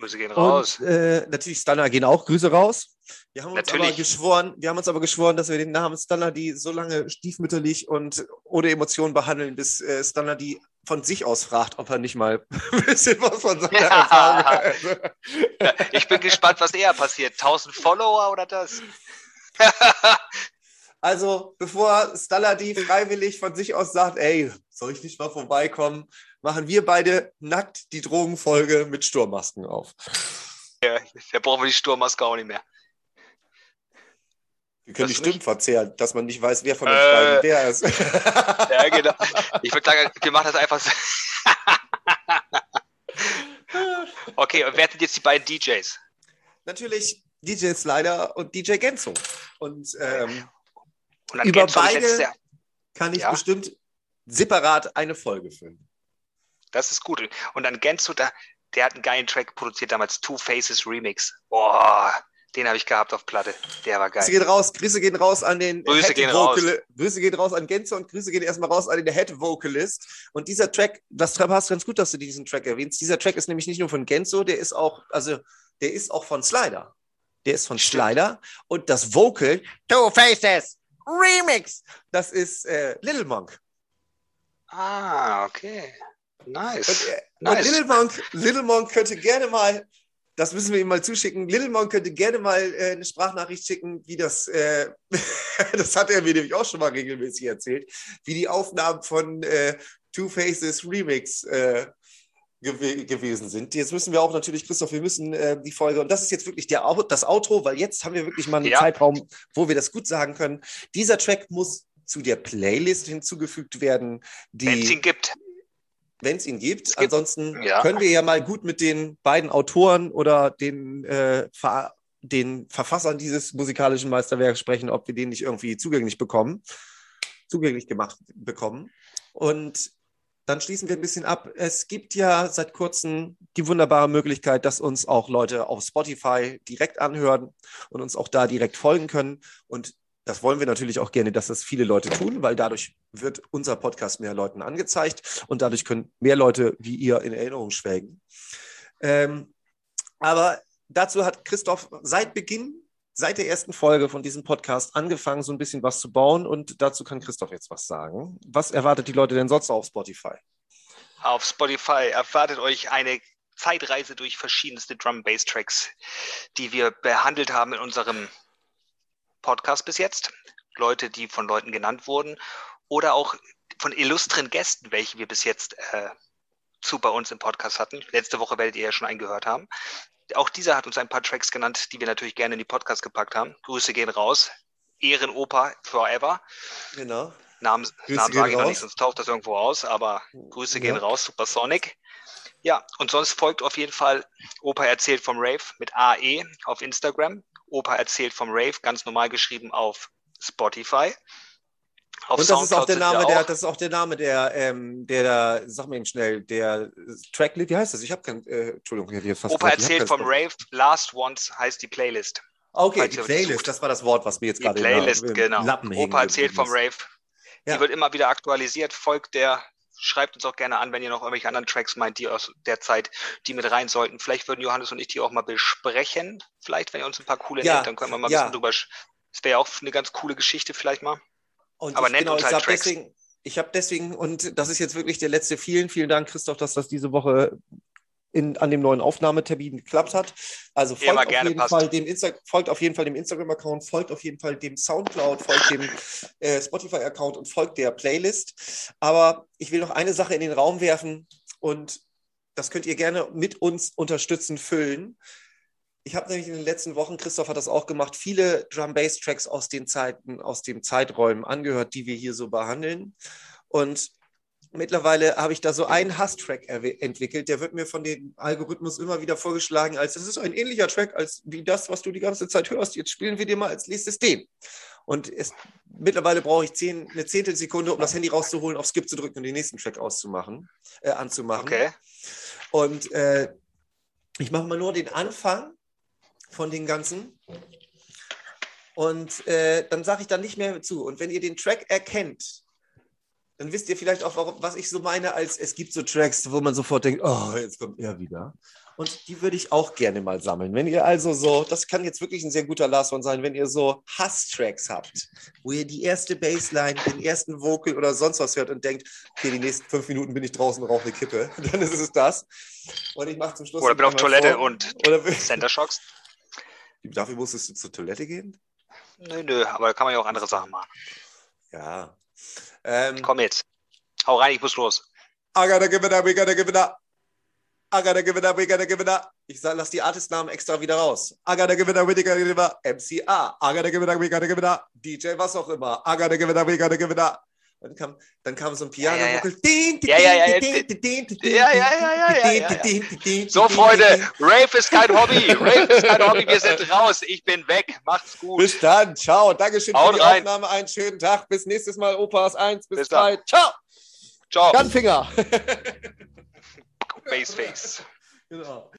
Grüße gehen raus. Und, äh, natürlich Stunner gehen auch Grüße raus. Wir haben uns aber geschworen, wir haben uns aber geschworen, dass wir den Namen Stunner die so lange stiefmütterlich und ohne Emotionen behandeln, bis äh, Stunner die von sich aus fragt, ob er nicht mal (laughs) ein bisschen was von seiner ja. Erfahrung hat. Ja, ich bin gespannt, was eher passiert. 1000 Follower oder das? (laughs) also, bevor Staladi (laughs) freiwillig von sich aus sagt, ey, soll ich nicht mal vorbeikommen, machen wir beide nackt die Drogenfolge mit Sturmmasken auf. Ja, da brauchen wir die Sturmmaske auch nicht mehr. Wir können das die Stimmen verzehren, dass man nicht weiß, wer von den äh, wer ist. (laughs) ja, genau. Ich würde sagen, wir machen das einfach so. (laughs) okay, und wer sind jetzt die beiden DJs? Natürlich DJ Slider und DJ Genzo. Und, ähm, und über beide kann ich ja? bestimmt separat eine Folge füllen. Das ist gut. Und dann Genzo, da, der hat einen geilen Track produziert damals, Two Faces Remix. Boah, den habe ich gehabt auf Platte. Der war geil. Grüße gehen raus, Grüße gehen raus an den Grüße Head gehen raus. Grüße gehen raus an Genzo und Grüße gehen erstmal raus an den Head Vocalist. Und dieser Track, das passt ganz gut, dass du diesen Track erwähnst. Dieser Track ist nämlich nicht nur von Genzo, der ist auch, also der ist auch von Slider. Der ist von Stimmt. Slider. Und das Vocal, Two Faces Remix, das ist äh, Little Monk. Ah, okay. Nice. Und, äh, nice. und Little Monk, Little Monk könnte gerne mal das müssen wir ihm mal zuschicken. Little Monk könnte gerne mal äh, eine Sprachnachricht schicken, wie das, äh, (laughs) das hat er mir nämlich auch schon mal regelmäßig erzählt, wie die Aufnahmen von äh, Two Faces Remix äh, gew gewesen sind. Jetzt müssen wir auch natürlich, Christoph, wir müssen äh, die Folge, und das ist jetzt wirklich der, das Outro, weil jetzt haben wir wirklich mal einen ja. Zeitraum, wo wir das gut sagen können. Dieser Track muss zu der Playlist hinzugefügt werden, die. Wenn es ihn gibt wenn es ihn gibt. gibt Ansonsten ja. können wir ja mal gut mit den beiden Autoren oder den, äh, Ver den Verfassern dieses musikalischen Meisterwerks sprechen, ob wir den nicht irgendwie zugänglich bekommen, zugänglich gemacht bekommen. Und dann schließen wir ein bisschen ab. Es gibt ja seit kurzem die wunderbare Möglichkeit, dass uns auch Leute auf Spotify direkt anhören und uns auch da direkt folgen können. Und das wollen wir natürlich auch gerne, dass das viele Leute tun, weil dadurch wird unser Podcast mehr Leuten angezeigt und dadurch können mehr Leute wie ihr in Erinnerung schwelgen. Ähm, aber dazu hat Christoph seit Beginn, seit der ersten Folge von diesem Podcast angefangen, so ein bisschen was zu bauen und dazu kann Christoph jetzt was sagen. Was erwartet die Leute denn sonst auf Spotify? Auf Spotify erwartet euch eine Zeitreise durch verschiedenste Drum-Bass-Tracks, die wir behandelt haben in unserem Podcast bis jetzt, Leute, die von Leuten genannt wurden oder auch von illustren Gästen, welche wir bis jetzt äh, zu bei uns im Podcast hatten. Letzte Woche werdet ihr ja schon einen gehört haben. Auch dieser hat uns ein paar Tracks genannt, die wir natürlich gerne in die Podcast gepackt haben. Grüße gehen raus. Ehrenoper forever. Genau. Namen, Namen sage ich noch nicht, sonst taucht das irgendwo aus, aber Grüße ja. gehen raus, Supersonic. Ja, und sonst folgt auf jeden Fall Opa erzählt vom Rave mit AE auf Instagram. Opa erzählt vom Rave, ganz normal geschrieben auf Spotify. Auf und das ist auch der Name, der, das ist auch der Name der, ähm, der, der, sag mir eben schnell, der Tracklist, wie heißt das? Ich habe kein, äh, Entschuldigung, ich hier fast Opa grad, erzählt vom Rave, Last Ones heißt die Playlist. Okay, die Playlist, das war das Wort, was mir jetzt gerade in Playlist, in genau. Lappen Opa erzählt vom Rave. Ja. Die wird immer wieder aktualisiert, folgt der schreibt uns auch gerne an, wenn ihr noch irgendwelche anderen Tracks meint, die aus der Zeit, die mit rein sollten. Vielleicht würden Johannes und ich die auch mal besprechen. Vielleicht, wenn ihr uns ein paar coole ja, nennt, dann können wir mal ein ja. bisschen drüber. Das wäre ja auch eine ganz coole Geschichte vielleicht mal. Und Aber ich, genau, uns halt ich Tracks. Deswegen, ich habe deswegen, und das ist jetzt wirklich der letzte, vielen, vielen Dank, Christoph, dass das diese Woche in, an dem neuen Aufnahmetermin geklappt hat. Also folgt auf, jeden Fall dem Insta folgt auf jeden Fall dem Instagram-Account, folgt auf jeden Fall dem Soundcloud, folgt dem äh, Spotify-Account und folgt der Playlist. Aber ich will noch eine Sache in den Raum werfen und das könnt ihr gerne mit uns unterstützen, füllen. Ich habe nämlich in den letzten Wochen, Christoph hat das auch gemacht, viele Drum-Bass-Tracks aus den Zeiten, aus den Zeiträumen angehört, die wir hier so behandeln. Und mittlerweile habe ich da so einen Hass-Track entwickelt. Der wird mir von dem Algorithmus immer wieder vorgeschlagen, als es ist ein ähnlicher Track als wie das, was du die ganze Zeit hörst. Jetzt spielen wir dir mal als nächstes den. Und es, mittlerweile brauche ich zehn, eine Zehntelsekunde, um das Handy rauszuholen, auf Skip zu drücken und den nächsten Track auszumachen, äh, anzumachen. Okay. Und äh, ich mache mal nur den Anfang von den ganzen. Und äh, dann sage ich dann nicht mehr zu. Und wenn ihr den Track erkennt, dann wisst ihr vielleicht auch, was ich so meine, als es gibt so Tracks, wo man sofort denkt, oh, jetzt kommt er wieder. Und die würde ich auch gerne mal sammeln. Wenn ihr also so, das kann jetzt wirklich ein sehr guter Last One sein, wenn ihr so Hass-Tracks habt, wo ihr die erste Bassline, den ersten Vocal oder sonst was hört und denkt, okay, die nächsten fünf Minuten bin ich draußen und rauche eine Kippe, (laughs) dann ist es das. Und ich mache zum Schluss. Oder bin auf Toilette vor. und (laughs) Center Shocks. Dafür musstest du zur Toilette gehen? Nö, nö, aber da kann man ja auch andere Sachen machen. Ja. Ähm, Komm jetzt. Hau rein, ich muss los. I gotta give it up, we gotta give it up. I gotta give it up, we gotta give it up. Ich sag, lass die Artistnamen extra wieder raus. I gotta give it up, we gotta give it up. MCA. I gotta give it up, we gotta give it up. DJ, was auch immer. I gotta give it up, we gotta give it up. Dann kam, dann kam so ein Ja, ja, ja. Ja. So, Freunde, Rave ist kein Hobby. (laughs) Rave ist kein Hobby. Wir sind raus. Ich bin weg. Macht's gut. Bis dann. Ciao. Dankeschön Haut für die rein. Aufnahme. Einen schönen Tag. Bis nächstes Mal. Opas 1 bis Bis 3. Ciao. Ciao. Gunfinger. Baseface. (laughs) genau.